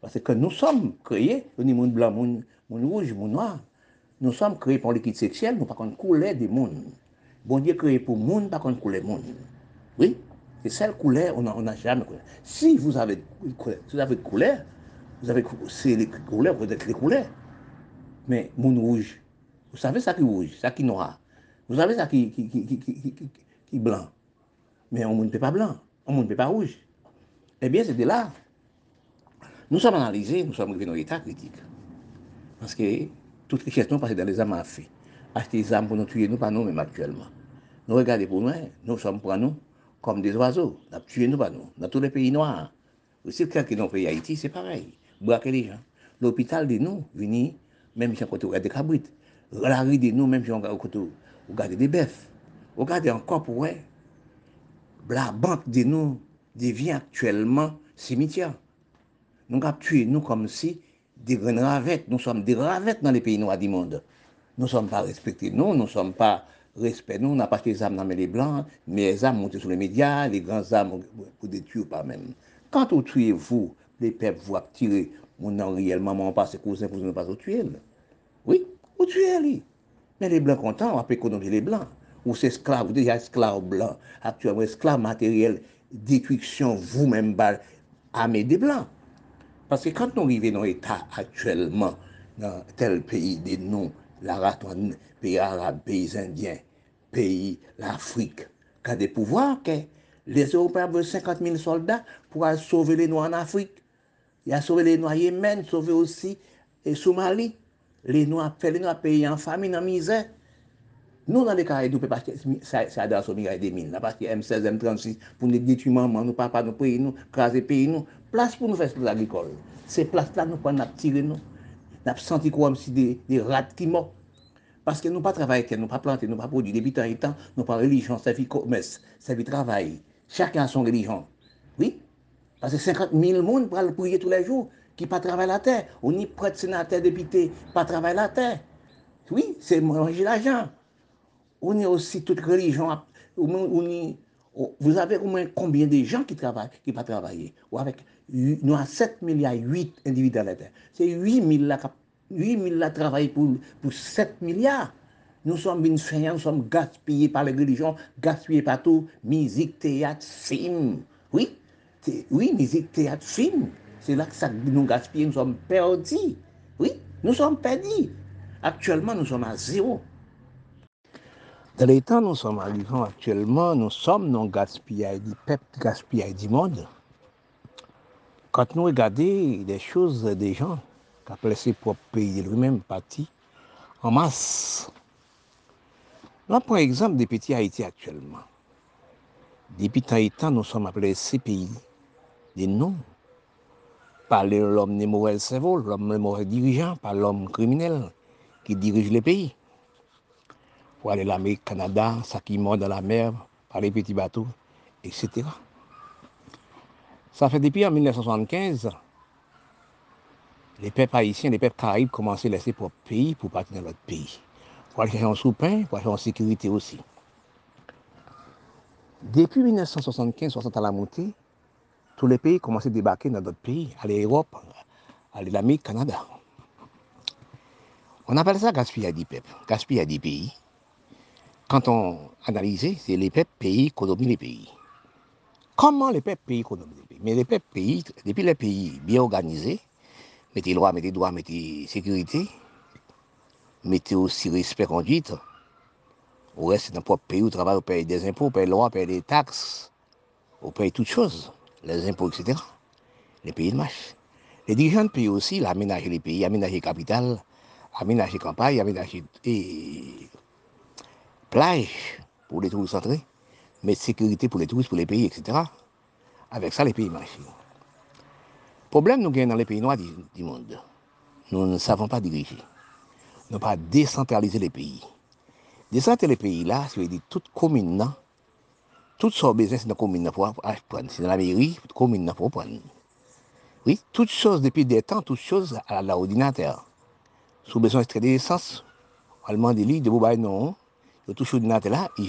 Parce que nous sommes créés, ni monde blanc, monde, monde rouge, monde noir. Nous sommes créés pour l'équité sexuelle, nous pas contre couleur des mondes. Bon Dieu créé pour monde, pas contre couleur des mondes. Oui, c'est celle couleur, on n'a jamais. Si vous avez couleur, vous avez vous avez c'est les couleurs, vous êtes les couleurs. Mais mon rouge, vous savez ça qui est rouge, ça qui est noir. Vous savez ça qui, qui, blanc. Mais on ne peut pas blanc, on ne peut pas rouge. Eh bien, c'est de là. Nous sommes analysés, nous sommes arrivés dans l'état critique. Parce que toutes les questions passent dans les armes à feu. Acheter des armes pour nous tuer, nous, pas nous, même actuellement. Nous regardons pour nous, nous sommes pour nous comme des oiseaux. On a tué nous, pas nous. Dans tous les pays noirs. Aussi, quelqu'un dans le pays Haïti, c'est pareil. Braquer les gens. L'hôpital de nous, vini, même si on regarde des cabrites. La rue de nous, même si on regarde des bœufs. Regardez encore pour eux. La banque de nous devient actuellement cimetière. Nous avons tué nous comme si des ravettes. Nous sommes des ravettes dans les pays noirs du monde. Nous ne sommes pas respectés, non, nous, nous ne sommes pas respect nous, on n'a pas acheté les âmes dans les blancs, mais les âmes montées sur les médias, les grands âmes pour détruire pas même. Quand on tue vous, les peuples vous tirer, on a réellement pas passe cousin pour ne pas tuer. Oui, vous tuez lui. Mais les blancs contents, on a économiser les blancs. Ou c'est esclave, vous déjà esclave blanc, actuellement esclave matériel, détruction vous-même, armée des blancs. Parce que quand on arrive dans l'état actuellement, dans tel pays des noms, la ratouane, peyi Arab, peyi Indien, peyi l'Afrique, ka de pouvoir ke les Européens veulent 50 000 soldats pou a sauve les Noirs en Afrique. Y a sauve les Noirs Yémen, sauve aussi Soumali. Les Noirs, les Noirs peyi en famine, en misère. Nou nan de kare dou pe paske sa da sou miray de min, la paske M16, M36, pou nou ditu maman, nou papa, nou peyi nou, krasi peyi nou, plas pou nou fes pou l'agrikol. Se plas la nou kon ap tire nou. Avons senti comme si des, des rats qui morts. Parce que nous pas travaillé, nous pas planté, nous pas produit. Depuis tant et temps, nous pas religion, ça fait commerce, ça fait travail. Chacun a son religion. Oui? Parce que 50 000 personnes pour prier tous les jours, qui pas travaillent la terre. On y prête sénateur, député, pas travailler la terre. Oui, c'est manger l'argent. On est aussi toute religion. Vous avez au moins combien de gens qui travaillent, qui pas travailler Ou avec, nous avons 7 milliards 8 individus à la Terre. C'est 8 000 qui travaillent pour, pour 7 milliards. Nous sommes une nous sommes gaspillés par les religions, gaspillés par tout, musique, théâtre, film. Oui, oui musique, théâtre, film. C'est là que ça nous gaspille, nous sommes perdus. Oui, nous sommes perdus. Actuellement, nous sommes à zéro. Dans les temps, nous sommes arrivés actuellement, nous sommes non gaspillés du peuple, gaspillés du monde. Quand nous regardons les choses des gens, qui a ses propres pays lui-même parti en masse. Là, par exemple, des petits Haïti actuellement. Depuis tant nous sommes appelés ces pays, des noms, par l'homme des cerveau, l'homme des dirigeant, par l'homme criminel qui dirige les pays. Pour aller l'Amérique, Canada, ça qui mord dans la mer, par les petits bateaux, etc. Ça fait depuis en 1975 les peuples haïtiens, les peuples caraïbes commençaient à laisser pour pays pour partir dans l'autre pays. pour aller chercher un sous-pain, pour aller chercher en sécurité aussi. Depuis 1975-60 à la montée, tous les pays commençaient à débarquer dans d'autres pays, aller Europe, aller l'Amérique, Canada. On appelle ça gaspillage des peuples, gaspillage des pays. Quand on analyse, c'est les peuples pays qui dominent les pays. Comment les peuples pays dominent les pays Mais les pays, depuis les pays bien organisés, mettez loi, mettez droit, mettez sécurité, mettez aussi respect conduite. Au reste, dans le propre pays, où travaille, on paye des impôts, on paye lois, on paye des taxes, on paye toutes choses, les impôts, etc. Les pays de marche. Les dirigeants de pays aussi, ils aménagent les pays, aménagent les capitales, aménager campagne, aménager et plage pour les touristes entrés, mettre sécurité pour les touristes, pour les pays, etc. Avec ça, les pays marchent. Problème nous gagnons dans les pays noirs du, monde. Nous ne savons pas diriger. Nous pas décentraliser les pays. Décentraliser les pays là, ça veut dire toute commune, toutes sortes de besoins dans la commune pour prendre. C'est dans la mairie, toute commune pour prendre. Oui, toutes choses depuis des temps, toutes choses à l'ordinateur. Sous besoin d'extraire des essences, allemand des lits, de Boubaï, non, de tout chose là, il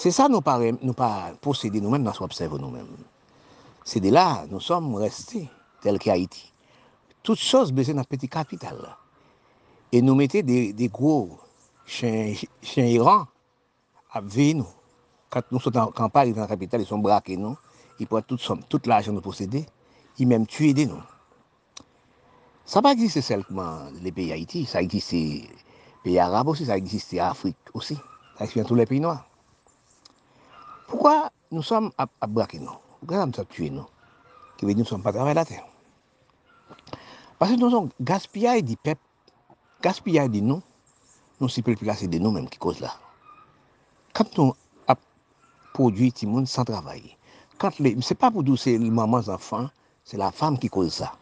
Se sa nou pa, nou pa posede nou men, nou se obseve nou men. Se de la, nou som resti tel ki Haiti. Tout sos beze nan peti kapital la. E nou mette de gro chen Iran ap vey nou. Kat nou sot an kampari nan kapital, yon son brake nou. Yon pou an tout som, tout la jen nou posede. Yon menm tuede nou. Sa pa egziste selman le peyi Haiti. Sa egziste peyi Arab osi, sa egziste Afrik osi. Sa egziste tout le peyi noa. Pourquoi nous sommes à, à braquer nous Pourquoi nous sommes tués nous Qui veut dire nous ne sommes pas travaillés la terre. Parce que nous sommes gaspillés du peuple, gaspillés de nous, nous sommes plus de nous-mêmes qui cause là. Quand nous avons produit tout le monde sans travailler, quand les, c'est pas pour nous, c'est le maman, enfant, c'est la femme qui cause ça.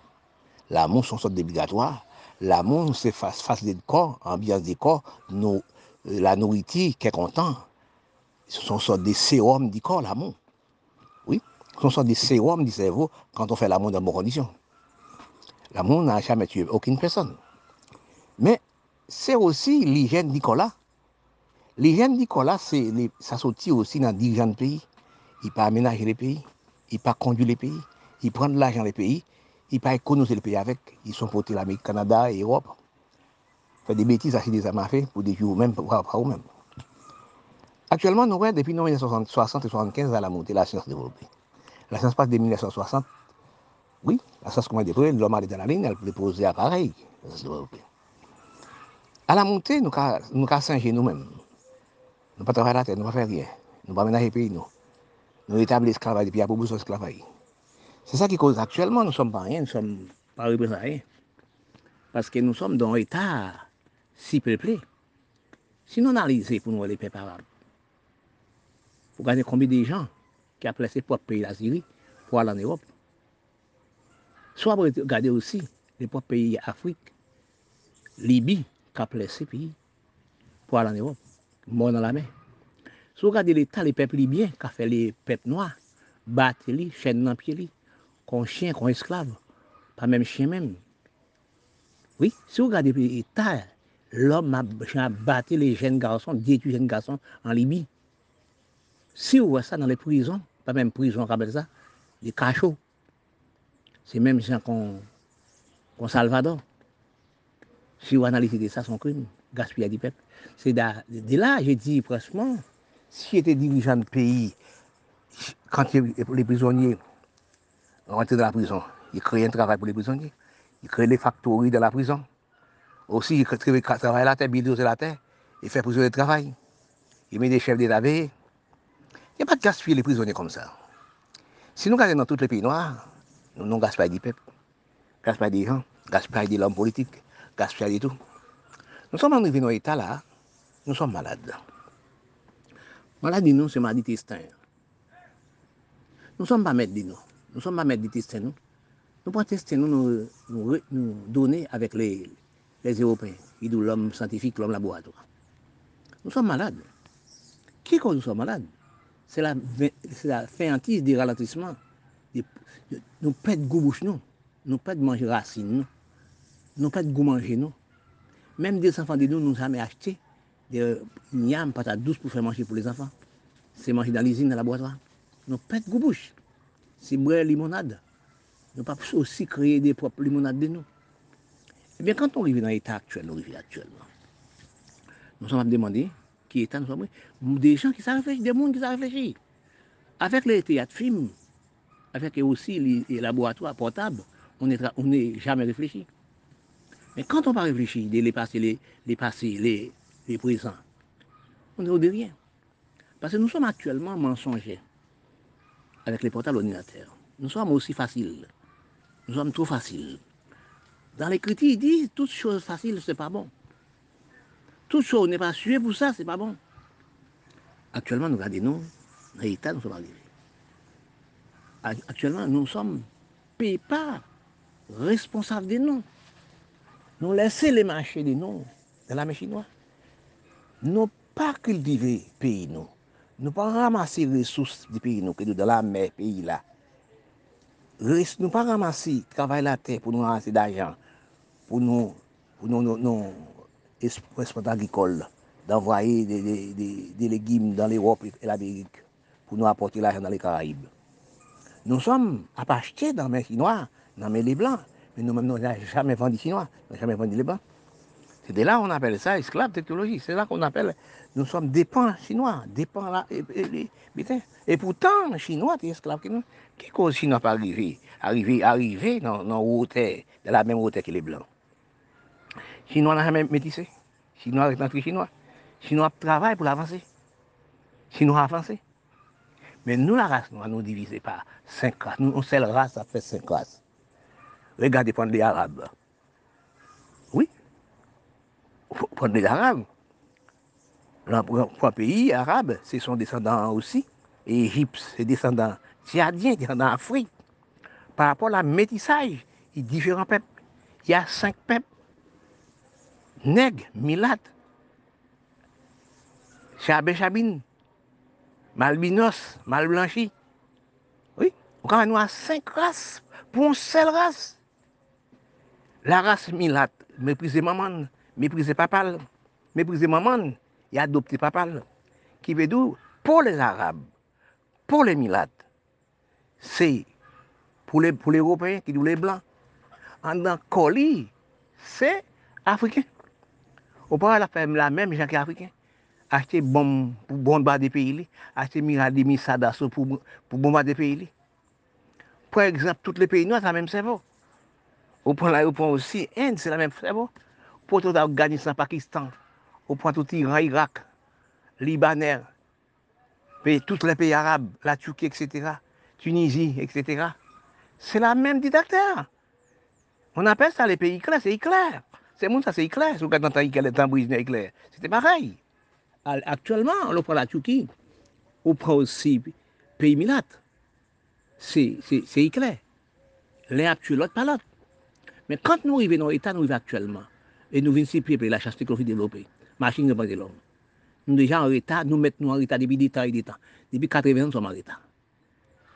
L'amour, c'est une sorte obligatoire. L'amour, c'est face, face des corps, ambiance des corps, nos, la nourriture qui est contente Ce sont sorte des sérums du corps, l'amour. Oui, ce sont des sérums du cerveau quand on fait l'amour dans bonnes conditions. L'amour n'a jamais tué aucune personne. Mais c'est aussi l'hygiène Nicolas. L'hygiène Nicolas, ça sortit aussi dans dirigeants de pays. Il pas aménager les pays, il pas conduire les pays, il prend de l'argent les pays, ils pas économiser le pays avec. Ils sont portés l'Amérique, Canada et Europe. Fait des bêtises, acheter des armes à faire pour des jours même, pour eux-mêmes. Actuellement, nous voyons depuis 1960 et 1975 à la montée la science développée. La science passe de 1960. Oui, la science commence à développer, l'homme a dans la ligne, elle peut poser appareil. À la montée, nous avons nous nous-mêmes. Nous ne pas travailler la terre, nous ne pas faire rien. Nous ne pas ménager pays, nous. Nous établir l'esclavage depuis à beaucoup d'esclavage. C'est ça qui cause actuellement, nous ne sommes pas rien, nous ne sommes pas représentés Parce que nous sommes dans un état si peuplé. Si nous analysons pour nous les peuples arabes, regardez combien de gens qui ont placé pour pays la Syrie pour aller en Europe. Soit vous regardez aussi les propres pays d'Afrique, Libye, qui a placé pays pour aller en Europe, mort dans la mer. Si vous regardez l'État, les peuples libyens, qui a fait les peuples noirs, battre les chaînes dans pied, qu'on chien, qu'on esclave, pas même chien même. Oui, si vous regardez l'État, l'homme a battu les jeunes garçons, détruit les jeunes garçons en Libye. Si vous voyez ça dans les prisons, pas même prison, on ça, des cachots. C'est même gens qu'on qu Salvador. Si vous analysez ça, son crime, gaspillage du peuple. C'est de, là, j'ai dit presque, si j'étais dirigeant de pays, quand les prisonniers rentrer dans la prison. Il crée un travail pour les prisonniers. Il crée les factories de la prison. Aussi, il crée travail la terre, bulldozer la terre. Il fait prisonniers de travail. Il met des chefs d'État Il Yon pa gaspye le prizonye kom sa. Si nou gade nan tout le peyi noa, nou nou gaspye di pep, gaspye di jan, gaspye di l'om politik, gaspye di tout. Nou som anrive nou eta la, nou som malade. Malade nou se madi testin. Nou som pa met di nou. Nou som pa met di testin nou. Nou pa testin nou nou, nou, nou donè avèk les, les Européens. Idou l'om santifik, l'om laboratoire. Nou som malade. Ki kon nou som malade? C'est la, la féantise des ralentissements. nous perdons goût bouche, nous. Nous perdons manger racines, nous. Nous perdons goût manger, nous. Même des enfants de nous, nous avons acheté des yams, patates douces pour faire manger pour les enfants. C'est manger dans l'usine, dans la boîte. Nous pète bouche. C'est boire limonade. Nous pas aussi créer des propres limonades de nous. Eh bien, quand on arrive dans l'état actuel, nous arrivons actuellement, nous sommes à demander qui sommes des gens qui réfléchir, des gens qui savent réfléchir. Avec les théâtres films, avec aussi les laboratoires portables, on n'est jamais réfléchi. Mais quand on va réfléchir, les passés, les, les passés, les, les présents, on est au de rien. Parce que nous sommes actuellement mensongers avec les portables ordinateurs. Nous sommes aussi faciles. Nous sommes trop faciles. Dans les critiques, ils disent toute chose facile, c'est pas bon. Tout ce qu'on n'est pas sujet pour ça, c'est pas bon. Actuellement, nous regardons, nous, dans l'État, nous sommes arrivés. Actuellement, nous sommes payés par responsables des noms. Nous laissons les marchés des noms de la chinoise. Nous pas cultiver pays nous. Nous pas ramasser les ressources du pays nous, que dans la mer, pays là. Nous pas ramasser travail la terre pour nous ramasser d'argent, pour nous, pour nous, nous, nous agricoles, d'envoyer des, légumes dans l'Europe et l'Amérique pour nous apporter l'argent dans les Caraïbes. Nous sommes à acheter dans les Chinois, dans les Blancs, mais nous-mêmes, nous n'avons jamais vendu Chinois, nous n'avons jamais vendu les Blancs. C'est là qu'on appelle ça esclave technologie. C'est là qu'on appelle, nous sommes dépendants chinois, dépendants là. Et, pourtant, les Chinois, es esclaves. Qui cause Chinois pas arriver, dans la même hauteur que les Blancs? Chinois n'a jamais métissé. Chinois est entre Chinois. Chinois travaillent pour avancer. Chinois avancent. Mais nous, la race noire, nous divisons par cinq races. Nous, une seule race, ça fait cinq races. Regardez, prendre les Arabes. Oui. Prendre les Arabes. Un pays arabe, c'est son descendant aussi. Et Égypte, c'est descendant tchadien, descendant Afrique. Par rapport à la métissage, il y a différents peuples. Il y a cinq peuples. Nègres, milates, chabé chabine, malbinos, mal blanchi. Oui, on a cinq races pour une seule race. La race milate, mépriser maman, mépriser papa, mépriser maman, et adopter papa. Qui veut dire, pour les Arabes, pour les milates, c'est pour les, pour les Européens qui disent les Blancs. En dans colis, c'est africain. On peut la faire la même gens qu'Africain acheter bombe pour bombarder pays, acheter des missiles d'assaut pour, pour bombarder pays. Par exemple, tous les pays noirs, c'est la même cerveau. Au point là, on aussi Inde, c'est la même cerveau. Pour tout Afghanistan, Pakistan, au point tout Iran, Irak, Libanais, tous les pays arabes, la Turquie, etc., Tunisie, etc. C'est la même dictateur. On appelle ça les pays éclairs, c'est éclair. Ces gens, ça c'est éclair. Si vous regardez qu'elle est en brise, éclair. C'était pareil. Actuellement, on prend la Turquie, on prend aussi pays Milat. C'est éclair. L'un tue l'autre par l'autre. Mais quand nous arrivons dans l'État, nous arrivons actuellement, et nous venons ici pieds la chasse qu'on fait développer, machine de de l'homme. Nous déjà en retard, nous mettons en retard depuis des temps et des temps. Depuis 80 ans, nous sommes en retard.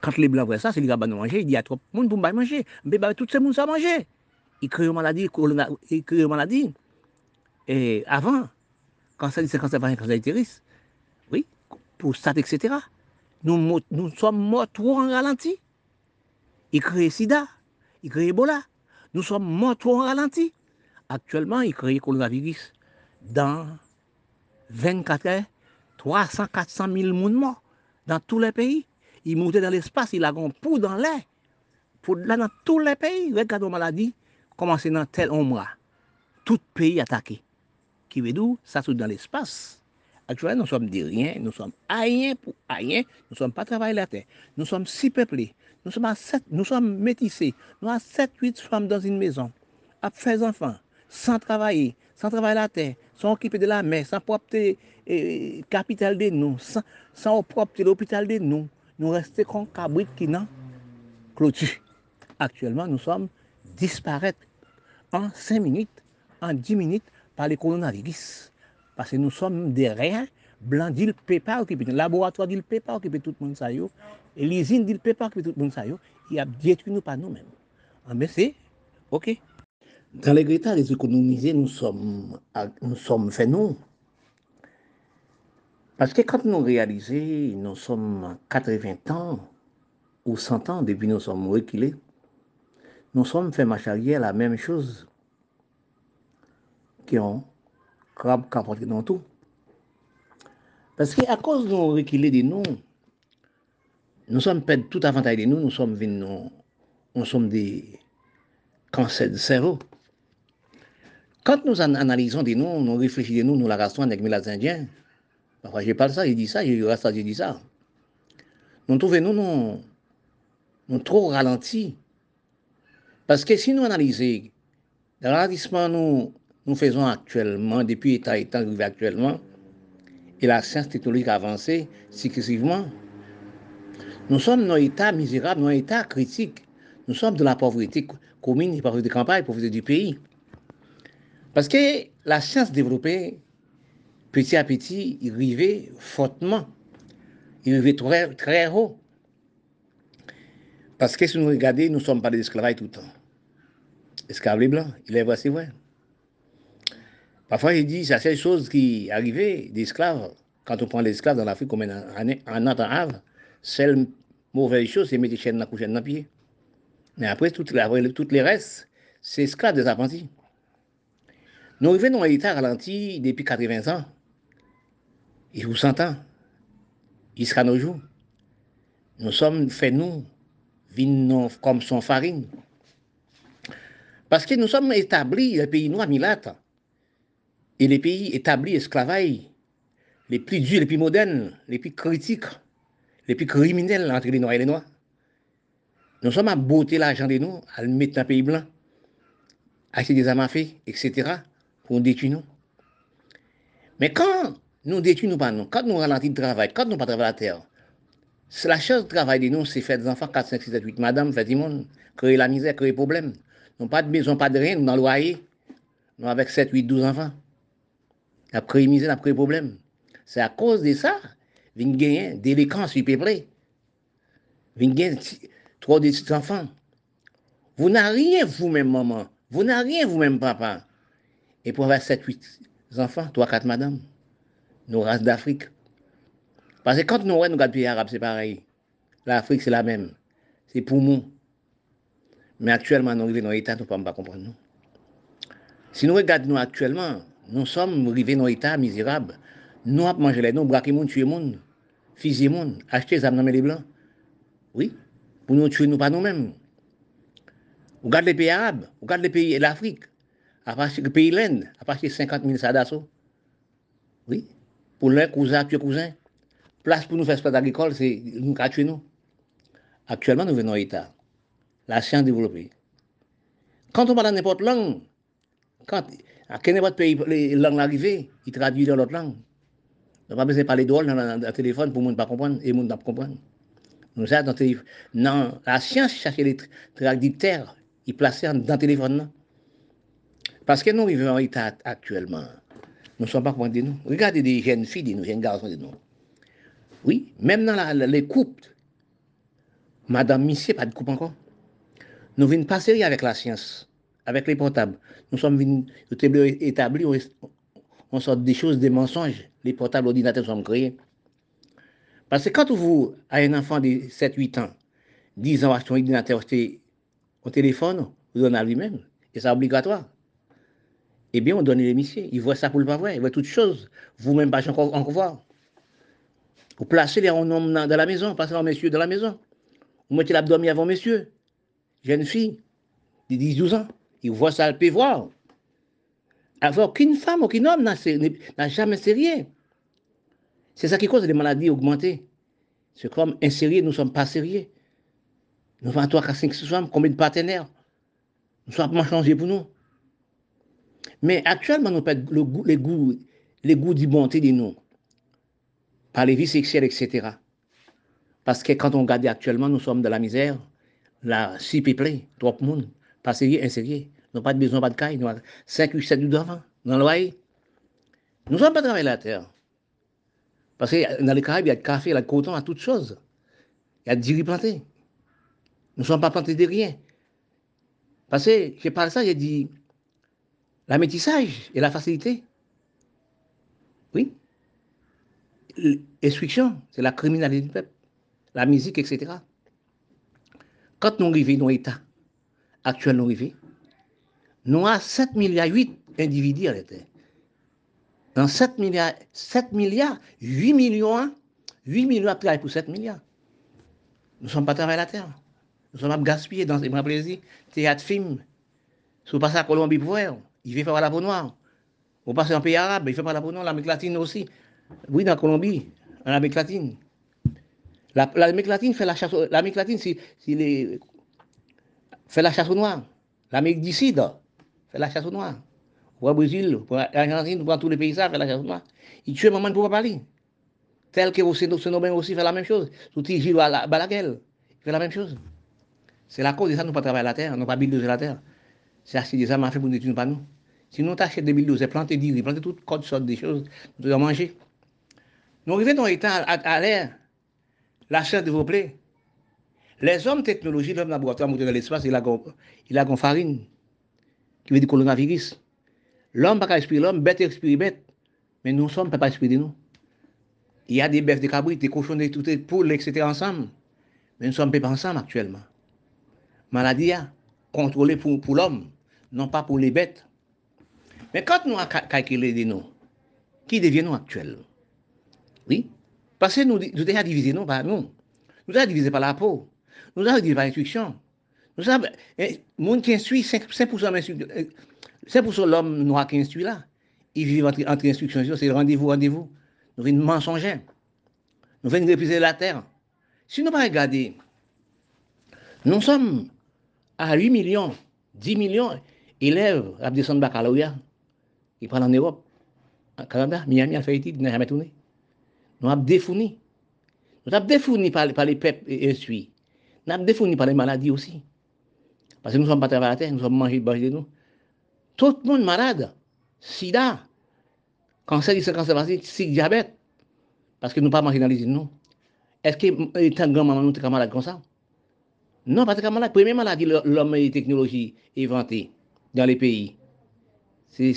Quand les Blancs voient ça, c'est les gars qui nous manger, ils disent à trop de monde pour manger. Mais bah, tout ce monde ça manger. Ils créent une maladie, ils créent une maladie. Et avant, cancer sein, cancer cancer utérus, oui, pour ça, etc. Nous, nous sommes morts trop en ralenti. Il crée sida, il crée Ebola. Nous sommes morts trop en ralenti. Actuellement, il crée coronavirus. Dans 24 heures, 300, 400 000 monde morts dans tous les pays. Il monte dans l'espace, il a un dans l'air. Pour là, dans tous les pays, regardez la maladie, komanse nan tel omra, tout peyi atake. Ki vedou, sa sou dan l'espace. Aktualè, nou som di rien, nou som ayen pou ayen, nou som pa travaye la ten, nou som si peple, nou som, som metise, nou a 7-8 fam dans in mezon, ap fè zanfan, san travaye, san travaye la ten, san okipe de la men, san propte eh, kapital de nou, san, san propte l'opital de nou, nou reste kon kabrit ki nan klotu. Aktuellement, nou som disparète en 5 minutes, en 10 minutes par les coronavirus. Parce que nous sommes derrière, blanc dit le peut pas occuper, le laboratoire dit le peut pas occuper tout le monde ça yo, et l'usine dit le peut pas occuper tout le monde ça yo, il a détruit nous par nous-mêmes. Ah, mais c'est OK. Dans les états les économisés, nous sommes, nous sommes faits nous. Parce que quand nous réalisons, nous sommes 80 ans ou 100 ans depuis nous sommes reculés, nous sommes fait marche arrière la même chose qui ont crabe capoté dans tout. Parce qu'à cause de nous reculer de nous, nous sommes perdus tout avantage de nous, nous sommes venus, nous, sommes des cancers de cerveau. Quand nous analysons de nous, nous réfléchissons de nous, nous la restons avec les Indiens. Parfois, je parle ça, je dis ça, je reste ça, je dis ça. Nous trouvons nous, nous, nous trop ralentis. Parce que si nous analysons, le ralentissement nous, faisons actuellement, depuis l'état étant arrivé actuellement, et la science technologique avancée successivement, nous sommes dans un état misérable, dans un état critique. Nous sommes de la pauvreté commune, la pauvreté de campagne, la pauvreté du pays. Parce que la science développée, petit à petit, il arrivait fortement. Il arrivait très, très haut. Parce que si nous regardons, nous sommes pas des esclaves tout le temps. Esclaves blancs, il est vrai, c'est vrai. Parfois, il dit, c'est la seule chose qui arrivait des esclaves. Quand on prend les esclaves dans l'Afrique, comme en Nathan Havre, seule mauvaise chose, c'est mettre les chaînes dans le dans pied. Mais après, toutes les, toutes les restes, c'est esclaves des apprentis. Nous arrivons dans un état ralenti depuis 80 ans. Et vous sentez, jusqu'à nos jours. Nous sommes faits, nous, vins comme son farine. Parce que nous sommes établis, le pays noir, Milata, et les pays établis esclavage, les plus durs, les plus modernes, les plus critiques, les plus criminels entre les Noirs et les Noirs. Nous sommes à botter l'argent de nous, à le mettre dans le pays blanc, acheter des armes etc., pour détruire nous. Mais quand nous détruisons pas nous, quand nous ralentissons le travail, quand nous ne pas travailler la terre, la chose de travail de nous, c'est faire des enfants 4, 5, 6, 7, 8, madame, faire du monde, créer la misère, créer des problèmes. Nous n'avons pas de maison, pas de rien, nous dans le loyer. Nous avec 7, 8, 12 enfants. Après misère, après problème. C'est à cause de ça, vient gagner délinquance du peuple. Vient gagner trop de enfants. Vous n'avez rien vous-même, maman. Vous n'avez rien vous-même, papa. Et pour avoir 7, 8 enfants, 3, 4 madame, nos races d'Afrique. Pase kante nou wè nou gade piye Arab, se parey. L'Afrique, se la mèm. Se pou moun. Men aktuelman nou rive nou etat, nou pa mba kompren nou. Si nou wè gade nou aktuelman, nou som rive nou etat mizirab. Nou ap manje lè nou, brake moun, tue moun, fizi moun, achete zam nan mè li blan. Oui, pou nou tue nou pa nou mèm. Ou gade le piye Arab, ou gade le piye l'Afrique. Apache, le piye l'Inde, apache 50 000 sadaso. Oui, pou lè kouzak, tue kouzak. Place pour nous faire sport agricole, c'est nous tuer nous. Actuellement, nous venons à l'État. La science développée. Quand on parle dans n'importe langue, quand à quel n'importe pays, les langues arrivées, ils traduisent dans l'autre langue. On n'a pas besoin de parler drôle dans le téléphone pour ne pas comprendre et ne pas comprendre. Nous ça dans la science cherchait les traducteurs, ils plaçaient dans le téléphone. Parce que nous vivons en état actuellement. Nous ne sommes pas de nous. Regardez des jeunes filles de nous, jeunes garçons de nous. Oui, même dans les coupes, Madame Missier, pas de coupe encore. Nous venons passer avec la science avec les portables. Nous sommes venus établir on sort des choses, des mensonges. Les portables ordinateurs sont créés. Parce que quand vous avez un enfant de 7-8 ans, 10 ans, acheter un ordinateur, un téléphone, vous donnez à lui-même. Et c'est obligatoire. Eh bien, on donne les messieurs. Ils voient ça pour le pas voir. Ils voient toutes choses. Vous-même, pas encore, encore voir. Vous placez les hommes dans la maison, placez les messieurs dans la maison. Vous mettez l'abdomen avant messieurs. Jeune fille de 10-12 ans. Il voit ça, il peut voir. Alors, aucune femme, aucun homme n'a jamais sérieux. C'est ça qui cause les maladies augmentées. C'est comme insérieux, nous ne sommes pas sérieux. Nous avons 3, 4, 5, 6 femmes, combien de partenaires? Nous sommes pas changés pour nous. Mais actuellement, nous perdons le goût, les goûts, les goûts du bonté de nous, par les vies sexuelles, etc. Parce que quand on regarde actuellement, nous sommes dans la misère, la si peuplée, trop de monde. Pas sérieux, insérieux. N'avons pas de besoin, pas de caille. Nous avons 5, 8, 7 d'enfants dans le loyer. Nous n'avons pas travaillé la terre. Parce que dans les Caraïbes, il y a du café, il y a du coton, il y a toutes choses. Il y a du riz planté. Nous ne sommes pas plantés de rien. Parce que je parle ça, j'ai dit, la métissage et la facilité. Oui. L'instruction, c'est la criminalité du peuple, la musique, etc. Quand nous arrivons dans l'État actuel, nous arrivons, nous avons 7 milliards 8 individus à l'État. Dans 7 milliards, 7 milliards, 8 millions, 8 millions à travailler pour 7 milliards. Nous ne sommes pas travaillés la terre. Nous sommes à gaspiller dans ces plaisir, théâtre, film. Si vous passez à Colombie pour voir, il fait faire la peau noire. Vous passez en pays arabe, il fait pas la peau noire, l'Amérique latine aussi. Oui, dans Colombie, en Amérique latine. L'Amérique latine fait la chasse, l'Amérique latine, c'est, les, fait la chasse au noir. L'Amérique du Sud fait la chasse au noir. Pour le Brésil, pour l'Argentine, pour tous les pays, ça fait la chasse au noir. Il tue maman pour parler. Tel que vous aussi fait la même chose. Souti Gilles Balaguel, il fait la même chose. C'est la cause de ça, nous pas travailler la terre, nous pas bulldozer la terre. C'est assez de ça, m'a fait pour nous pas nous. Si nous t'achètons des bulldozers, planter des planter toutes sortes de choses, nous devons manger. Nous arrivons dans l'état à, l'air. La chair développée. Les hommes technologiques, l'homme laboratoire monté dans l'espace, il a il a farine, qui veut dire coronavirus. L'homme pas respirer l'homme, bête expirer bête. Mais nous sommes pas respirer nous. Il y a des bœufs, des cabrites, des cochons, des toutes les poules, etc. ensemble. Mais nous sommes pas ensemble actuellement. Maladie a contrôlé pour, pour l'homme, non pas pour les bêtes. Mais quand nous avons calculé des noms, qui deviennent nous actuellement? Oui? Parce que nous, nous avons divisé nous par nous. Nous avons divisé par la peau. Nous avons divisé par l'instruction. Nous avons. Eh, monde qui instruit, 5%, 5 l'homme noir qui instruit là. Il vit entre, entre instructions, c'est rendez-vous, rendez-vous. Nous venons mensonger. Nous venons repriser la terre. Si nous pas regarder, nous sommes à 8 millions, 10 millions d'élèves à descendre baccalauréat. Ils prennent en Europe, en Canada, Miami, fait études, ils n'ont jamais tourné. Nous avons défourni. Nous avons défourni par, par les peuples instruits. Nous avons défourni par les maladies aussi. Parce que nous ne sommes pas travaillés à terre, nous sommes mangés de nous. Tout le monde malade. Sida, cancer du cancer c'est diabète. Parce que nous pas mangé dans les îles. Est-ce que étant grand-maman, nous sommes malades comme ça? Non, pas très malade. Première maladie, l'homme et la technologie inventée dans les pays. C'est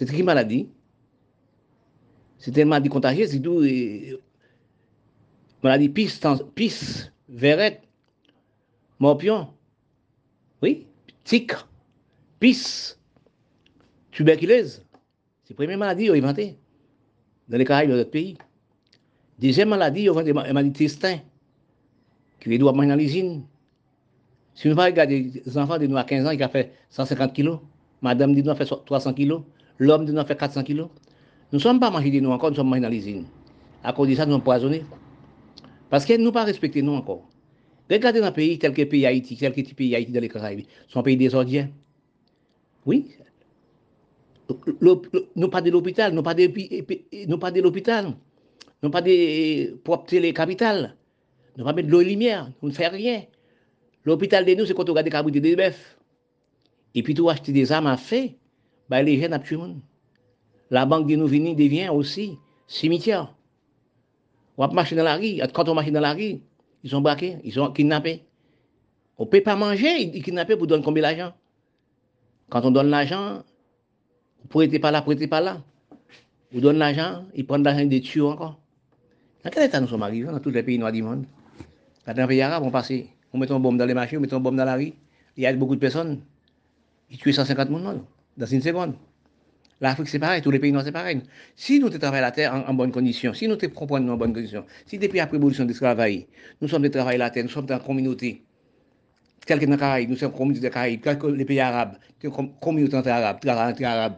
une maladie? C'est une maladie contagieuse, c'est tout. Maladie pisse, pisse, verrette, morpion. Oui, tic, pisse, tuberculose. C'est la première maladie inventée dans les Caraïbes, dans d'autres pays. Deuxième maladie, on des maladies testin, qui doit manger dans l'usine. Si nous regardons les enfants de nous à 15 ans, qui ont fait 150 kilos, madame dit nous a fait 300 kilos, l'homme dit nous a fait 400 kilos. Nous ne sommes pas mangés de nous encore, nous sommes mangés. À cause de ça, nous sommes poisonnés. Parce que nous pas respecté nous encore. Regardez dans un pays tel que le pays Haïti, tel que le pays Haïti dans les Caraïbes, sont pays désordien. Oui, nous pas de l'hôpital, nous pas de, nous pas de l'hôpital, nous pas de propre capitales, nous pas de l'eau et lumière, nous ne faisons rien. L'hôpital de nous, c'est quand on regarde des cabrites des bœufs. Et puis, tout acheter des armes à fait, bah, les jeunes tué monde. La banque de nous venir devient aussi cimetière. On va marcher dans la rue, quand on marche dans la rue, ils sont braqués, ils sont kidnappés. On ne peut pas manger, ils kidnappés pour donner combien d'argent? Quand on donne l'argent, vous prêtez pas là, prêtez pas là. Vous donnez l'argent, ils prennent l'argent des tuer encore. Dans quel état nous sommes arrivés dans tous les pays noirs du monde? Dans les pays arabes, on passe, on met une bombe dans les machines, on met une bombe dans la rue. Il y a beaucoup de personnes. Ils tuent 150 personnes dans une seconde. L'Afrique, c'est pareil, tous les pays noirs, c'est pareil. Si nous travaillons la terre en, bonne condition, si nous comprenons en bonne condition, si depuis la prévolution de travail, nous sommes de travailler la terre, nous sommes dans la communauté, telle que dans les Caraïbes, nous sommes communauté des Caraïbes, les pays arabes, communauté arabe, arabe,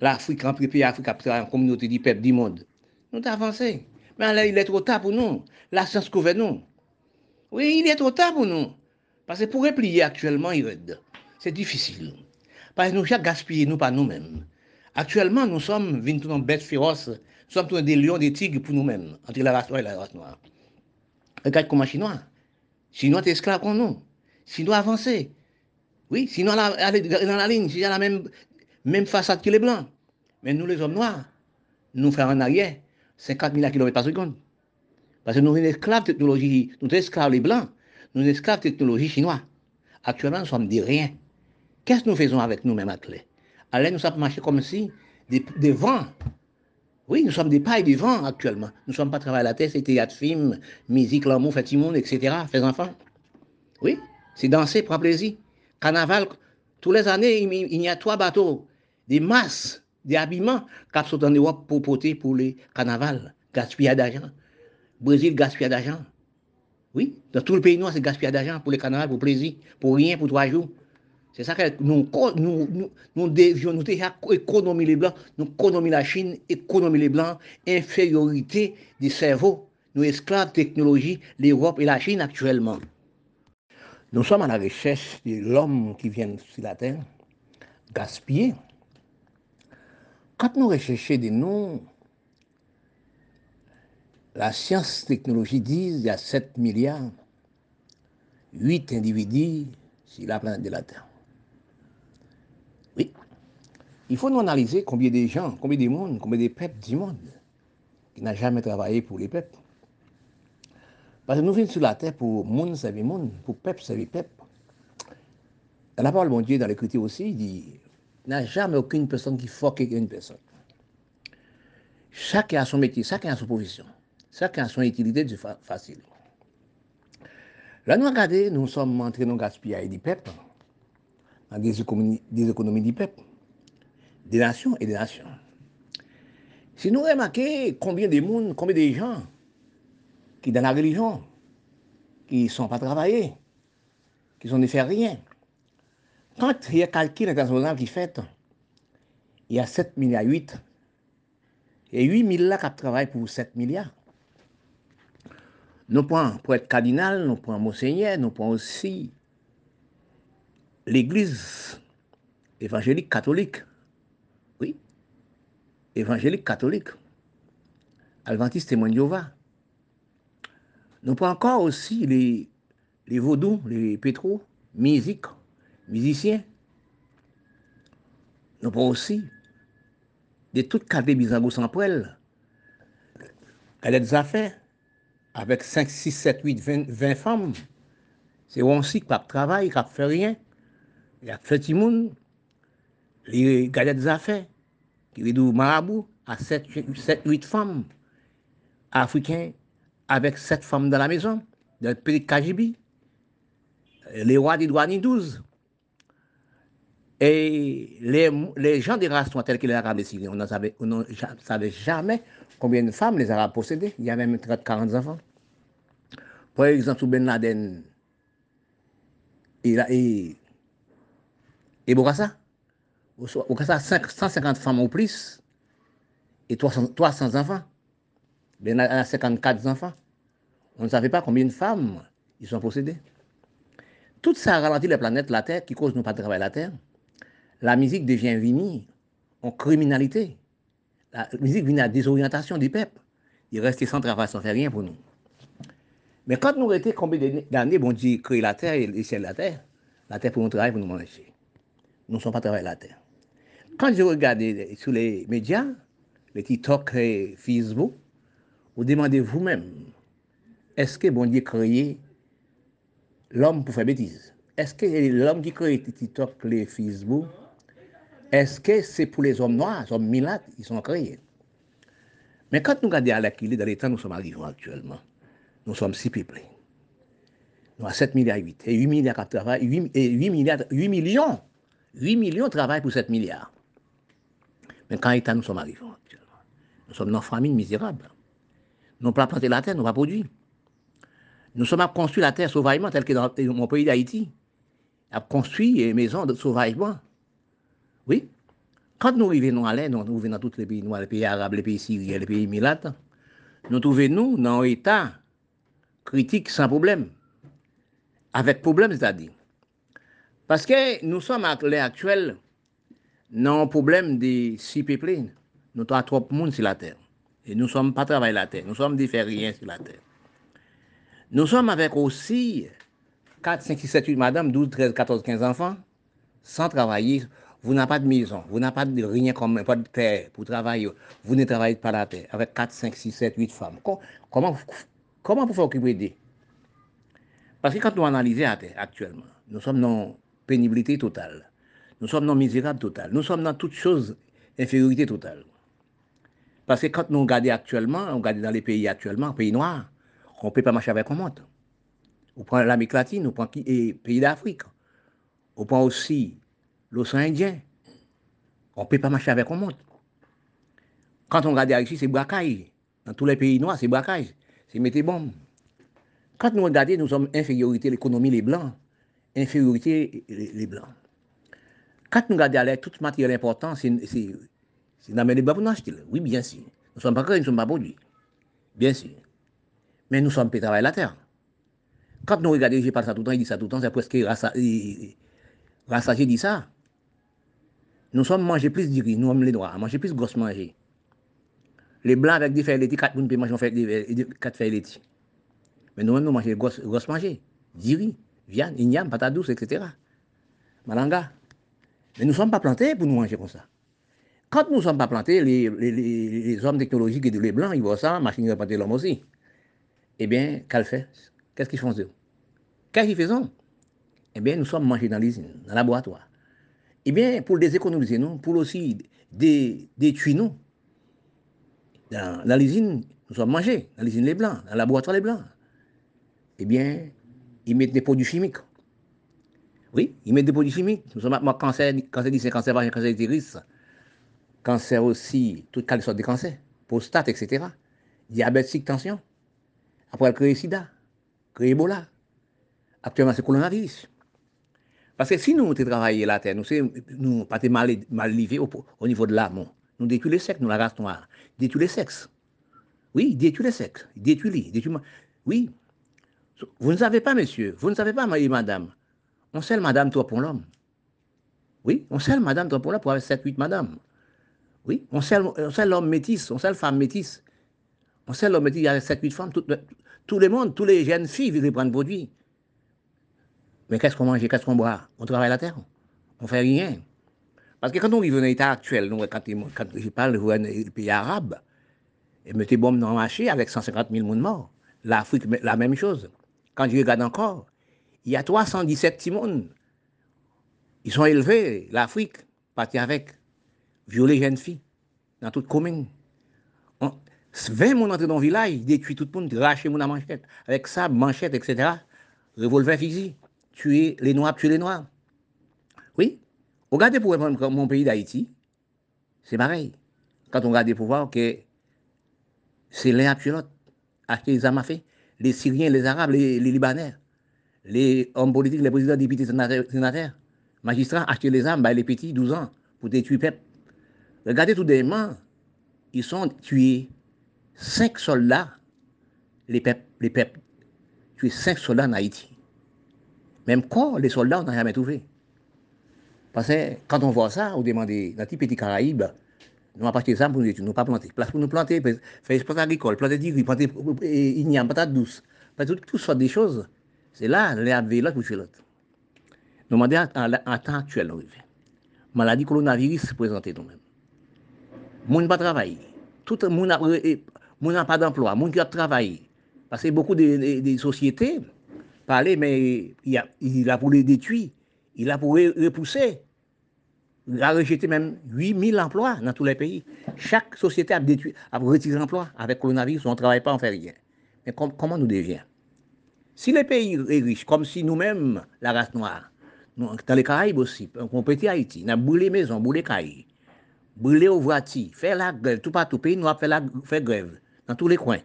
l'Afrique, en pays Afrique, en communauté du peuple, du monde. Nous avons avancé. Mais il est trop tard pour nous. La science couvre nous. Oui, il est trop tard pour nous. Parce que pour replier actuellement, c'est difficile. Parce que nous avons gaspillé, nous, pas nous-mêmes. Actuellement, nous sommes une bêtes féroces. Nous sommes des lions, des tigres pour nous-mêmes, entre la race noire et la race noire. Regarde comment Chinois. Chinois est esclave pour nous. Chinois avancé. Oui, sinon, dans la ligne, a la même, même façade que les blancs. Mais nous, les hommes noirs, nous faisons en arrière 50 000 km par seconde. Parce que nous sommes esclaves de technologie, nous sommes esclaves les blancs, nous sommes esclaves de technologie chinoise. Actuellement, nous sommes des rien. Qu'est-ce que nous faisons avec nous-mêmes clé Alors nous sommes marchés comme si des, vents. Oui, nous sommes des pailles de vent actuellement. Nous ne sommes pas travaillés à la tête, c'est théâtre, film, musique, l'amour, fait etc. Fait enfants. Oui, c'est danser, prendre plaisir. Carnaval, tous les années, il y a trois bateaux, des masses, des habillements qui sont en Europe pour porter pour les carnavals. Gaspillage d'argent. Brésil, gaspillage d'argent. Oui, dans tout le pays noir, c'est gaspillage d'argent pour les carnavals, pour plaisir, pour rien, pour trois jours. C'est ça que nous, nous, nous, nous devions, nous économiser les Blancs, nous économiser la Chine, économiser les Blancs, infériorité des cerveaux, nous esclaves technologie, l'Europe et la Chine actuellement. Nous sommes à la recherche de l'homme qui vient sur la terre, gaspiller. Quand nous recherchons des noms, la science technologie dit qu'il y a 7 milliards, 8 individus sur la planète de la Terre. Il faut nous analyser combien de gens, combien de monde, combien de peuples du monde qui n'ont jamais travaillé pour les peuples. Parce que nous venons sur la terre pour monde servir monde, pour peuple servir peuple. Dans la parole de mon Dieu, dans l'écriture aussi, dit il n'y a jamais aucune personne qui foque une personne. Chacun a son métier, chacun a son profession, chacun a son utilité de facile. Là, nous regardons, nous sommes entrés dans le gaspillage du peuple, dans des économies, des économies du peuple, des nations et des nations. Si nous remarquons combien de monde, combien de gens qui dans la religion, qui ne sont pas travaillés, qui ne faire rien. Quand il y a calcul international qui fait, il y a 7 milliards 8. Et 8 milliards qui travaillent pour 7 milliards. Nous prenons pour être cardinal, nous prenons monseigneur, nous prenons aussi l'église évangélique catholique. évangélique catholique, adventiste témoin Jéhovah. Nous pas encore aussi les, les vaudous, les pétros, musique, musiciens. Nous pas aussi de tout cadre bizango sans prêle. Elle a des affaires avec 5, 6, 7, 8, 20, 20 femmes. C'est aussi qui travaille, qui ne fait rien. Il a fait tout le monde. Il a des affaires. Qui veulent marabout à 7, 7, 8 femmes africains avec sept femmes dans la maison, dans le pays de Kajibi, les rois des douanes 12. Et les, gens des races tels que les Arabes décidés, on ne savait, jamais combien de femmes les Arabes possédaient. Il y avait même 30-40 enfants. Par exemple, sous Ben Laden et, et, et Bokassa, Bokassa 150 femmes ou plus et 300, 300 enfants a 54 enfants. On ne savait pas combien de femmes ils sont possédés. Tout ça ralentit la planète, la Terre, qui cause nous pas de travailler la Terre. La musique devient vini en criminalité. La musique vient à désorientation du peuple. Il reste sans travail, sans faire rien pour nous. Mais quand nous étions combien d'années, bon Dieu créé la terre et le ciel de la terre, la terre pour nous travailler, pour nous manger. Nous ne sommes pas travailler la terre. Quand je regardais sur les médias, les TikTok et Facebook, vous demandez vous-même, est-ce que bon Dieu créé l'homme pour faire bêtise? Est-ce que l'homme qui crée TikTok et Facebook, est-ce que c'est pour les hommes noirs, les hommes milates, ils sont créés? Mais quand nous regardons à la dans les temps nous sommes arrivés actuellement, nous sommes si peuplés. Nous avons 7 milliards 8 et 8 milliards 8, et 8 milliards 8 millions 8 millions travaillent pour 7 milliards. Mais quand état nous sommes arrivés actuellement, nous sommes dans une famine misérable. Nous pas planté la terre, nous pas produit. Nous sommes à construire la terre sauvagement, tel que dans mon pays d'Haïti. À construire des maisons de sauvagement. Oui. Quand nous arrivons à l'air, nous arrivons dans tous les pays noirs, les pays arabes, les pays syriens, les pays milates, nous trouvons nous dans un état critique sans problème. Avec problème, c'est-à-dire. Parce que nous sommes à l'heure actuelle un problème de si peuplés. Nous avons trop de monde sur la terre. Et nous ne sommes pas travailler la terre, nous sommes des rien sur la terre. Nous sommes avec aussi 4, 5, 6, 7, 8 madame, 12, 13, 14, 15 enfants, sans travailler. Vous n'avez pas de maison, vous n'avez pas de rien comme pas de terre pour travailler. Vous ne travaillez pas la terre avec 4, 5, 6, 7, 8 femmes. Comment, vous faites occuper d'eux Parce que quand nous analysons la terre actuellement, nous sommes dans pénibilité totale. Nous sommes dans misérable total. Nous sommes dans toutes choses infériorité totale. Parce que quand nous regardons actuellement, on regarde dans les pays actuellement, pays noirs, on ne peut pas marcher avec un monde. On prend l'Amérique latine, on prend les pays d'Afrique. On prend aussi l'océan Indien. On ne peut pas marcher avec un monde. Quand on regarde ici, c'est braquage. Dans tous les pays noirs, c'est braquage. C'est mettre bombes. Quand nous regardons, nous sommes infériorité l'économie les blancs, infériorité les blancs. Quand nous regardons toute matière importante, c'est dans les pour nous acheter. Oui, bien sûr. Nous ne sommes pas créés, nous sommes pas produits. Bien sûr. Mais nous sommes pour travailler la terre. Quand nous regardons, je parle ça tout le temps, il dit ça tout le temps, c'est presque rassagé dit ça. Nous sommes mangés plus de riz, nous sommes les noirs, manger plus de grosses manger. Les blancs avec des feuilles laitiers, quatre personnes peuvent manger quatre feuilles. Mais nous-mêmes, nous mangeons grosses, grosses manger. Du riz, viande, igname, patate douce, etc. Malanga. Mais nous ne sommes pas plantés pour nous manger comme ça. Quand nous ne sommes pas plantés, les, les, les, hommes technologiques et les blancs, ils voient ça, machine de planter l'homme aussi. Eh bien, Qu'est-ce qu'ils font Qu'est-ce qu'ils font Eh bien, nous sommes mangés dans l'usine, dans le laboratoire. Eh bien, pour déséconomiser nous, pour aussi détruire nous, dans, l'usine, nous sommes mangés, dans l'usine les blancs, dans le laboratoire les blancs. Eh bien, ils mettent des produits chimiques. Oui, ils mettent des produits chimiques. Nous sommes moi, cancer, cancer du cancer cancer, cancer utérus, cancer aussi, toutes les sortes de cancers, prostate, etc. Diabète, tension. Après, elle crée sida, crée Ebola. Actuellement, c'est coronavirus. Parce que si nous travaillons la terre, nous nous pas mal, mal au, au, niveau de l'âme. Nous détruisons les sexes, nous la race noire. Détruisons les sexes. Oui, détruisons les sexes. Détruisons les. Oui. Vous ne savez pas, monsieur, vous ne savez pas, madame. On sait madame, toi pour l'homme. Oui, on sait madame, toi pour l'homme, pour avoir 7, 8 madame. Oui, on sait, l'homme métis, on sait la femme métisse. On sait l'homme métis, il y a 7, 8 femmes. Tout, le monde, toutes les jeunes filles veulent prendre produit. Mais qu'est-ce qu'on mange, qu'est-ce qu'on boit? On travaille la terre. On fait rien. Parce que quand on vit dans l'état actuel, quand, je parle des pays arabes, et mettez bombe dans le marché avec 150 000 personnes morts. L'Afrique, la même chose. Quand je regarde encore, il y a 317 timons. Ils sont élevés, l'Afrique, partis avec, violer jeunes filles, dans toute commune. 20 personnes entrent dans le village, détruisent tout le monde, rachent mon manchette, avec ça, manchette, etc. Revolver fusil, tuer les noirs, tuer les noirs. Oui. Regardez pour mon pays d'Haïti, c'est pareil. Quand on regarde les pouvoirs, que c'est l'un à l'autre. Acheter les armes à fait. Les Syriens, les Arabes, les Libanais les hommes politiques, les présidents, députés, sénateurs, magistrats, acheter les armes, bah, les petits, 12 ans, pour détruire peuple. Regardez tout moment, ils sont tués cinq soldats, les peuples, les peuples, tués cinq soldats en Haïti. Même quoi, les soldats, on n'a jamais trouvé. Parce que quand on voit ça, on demande, dans les petits Caraïbes, nous n'avons pas acheté des armes pour nous nous pas planter. Place pour nous planter, faire espace agricole, planter du riz, planter igname, patate douce, toutes tout sortes de choses. C'est là, les l'autre pour tuer l'autre. Nous demandons en temps actuel, nous Maladie coronavirus se présente nous-mêmes. Moun n'a pas travaillé. Tout le monde n'a pas d'emploi. Moun qui a travaillé. Parce que beaucoup de, sociétés parlent, mais il a, il a pour les détruire. Il a pour repousser. Il a rejeté même 8000 emplois dans tous les pays. Chaque société a, détruit, a retiré l'emploi. Avec le coronavirus, on ne travaille pas, on ne fait rien. Mais comment nous devions si les pays sont riches, comme si nous-mêmes, la race noire, dans les Caraïbes aussi, on petit Haïti, on a brûlé maisons, brûlé Caraïbes, brûlé voiture, faire la grève, tout partout, pays nous fait la fait grève, dans tous les coins.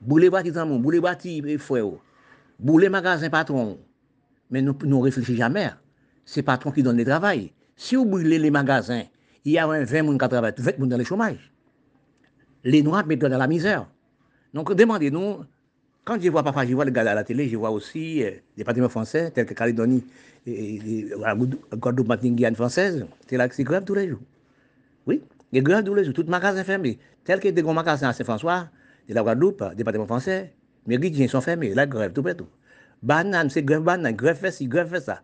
Brûler bâtiment, brûler bâtiment, frère, brûler magasin patron. Mais nous ne réfléchissons jamais. C'est patron qui donne le travail. Si vous brûlez les magasins, il y a 20 personnes qui travaillent, 20 personnes dans le chômage. Les Noirs mettent dans la misère. Donc demandez-nous quand je vois papa, je vois gars à la télé, je vois aussi euh, des français, tels que Calédonie, et, et, Guadeloupe, Martinique, Guyane française. C'est là que c'est grave tous les jours. Oui, a grave tous les jours. Tout magasin fermé. Tel que des grands magasins à Saint-François, de la Guadeloupe, des bâtiments français, mais les sont fermés. La grève, tout partout. Banane, c'est grève banane, grève fait ci, grève fait ça.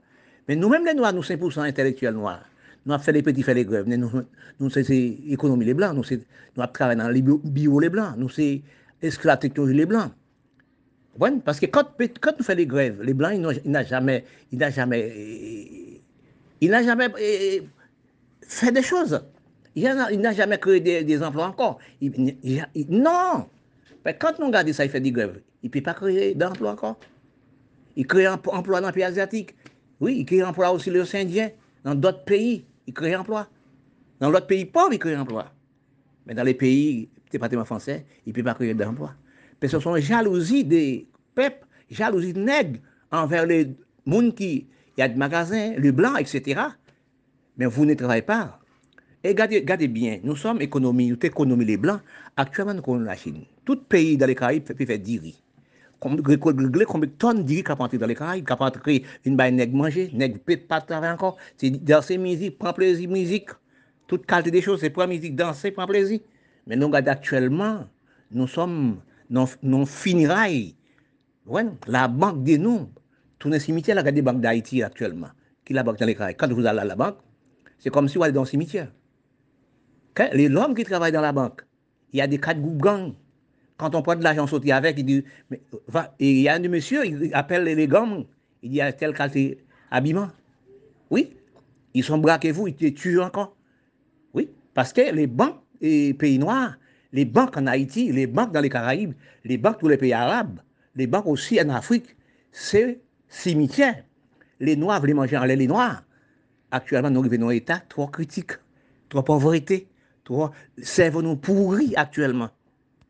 Mais nous-mêmes, les Noirs, nous 5% intellectuels noirs. Nous avons fait les petits, fait les grèves. Nous, nous, c'est économie les Blancs. Nous, nous avons travaillé dans les bio les Blancs. Nous, c'est esclave technologie les Blancs parce que quand, quand nous faisons les grèves, les Blancs, ils n'ont jamais, jamais jamais eh, eh, fait des choses. Il n'a jamais créé des, emplois encore. non. quand nous regardons ça, il fait des grèves. Il ne peut pas créer d'emplois encore. Il crée un emploi dans les pays asiatiques. Oui, il crée un emploi aussi les Indiens. Dans d'autres pays, il crée un emploi. Dans l'autre pays pauvre, il crée un emploi. Mais dans les pays département français, il ne peut pas créer d'emploi. Pe se son jalousi de pep, jalousi de neg, anver le moun ki yad magasin, le blan, etc. Men vous ne travaillez pas. Et gardez, gardez bien, nous sommes économie, nous économie les blancs. Actuellement, nous connaissons la Chine. Tout pays dans les Caraïbes peut faire 10 riz. Combien de tonnes de riz qui rentré dans les Caraïbes, qui rentré une baille nègre manger, nègre peut pas travailler encore. C'est danser musique, prendre plaisir, musique. Toute qualité des choses, c'est prendre musique, danser, prendre plaisir. Mais nous, actuellement, nous sommes Non, non finiray. Ouwen, la bank de nou, toune simitye la gade bank d'Haïti aktuellement, ki la bank nan l'Ekraï. Quand vous allez à la bank, c'est comme si vous allez dans le cimetière. Okay? Les l'homme qui travaille dans la banque, il y a des quatre groupes gangs. Quand on prend de l'argent sauté avec, il dit, mais, va, et il y a un monsieur, il appelle les gangs, il dit, à tel qualité habillement. Oui, ils sont braqués vous, ils te tuent encore. Oui, parce que les banques et pays noirs, les banques en Haïti, les banques dans les Caraïbes, les banques tous les pays arabes, les banques aussi en Afrique, c'est cimetière. Les Noirs veulent manger en lait les Noirs. Actuellement, nous vivons dans un état trop critique, trop pauvreté, cerveau nous pourri actuellement.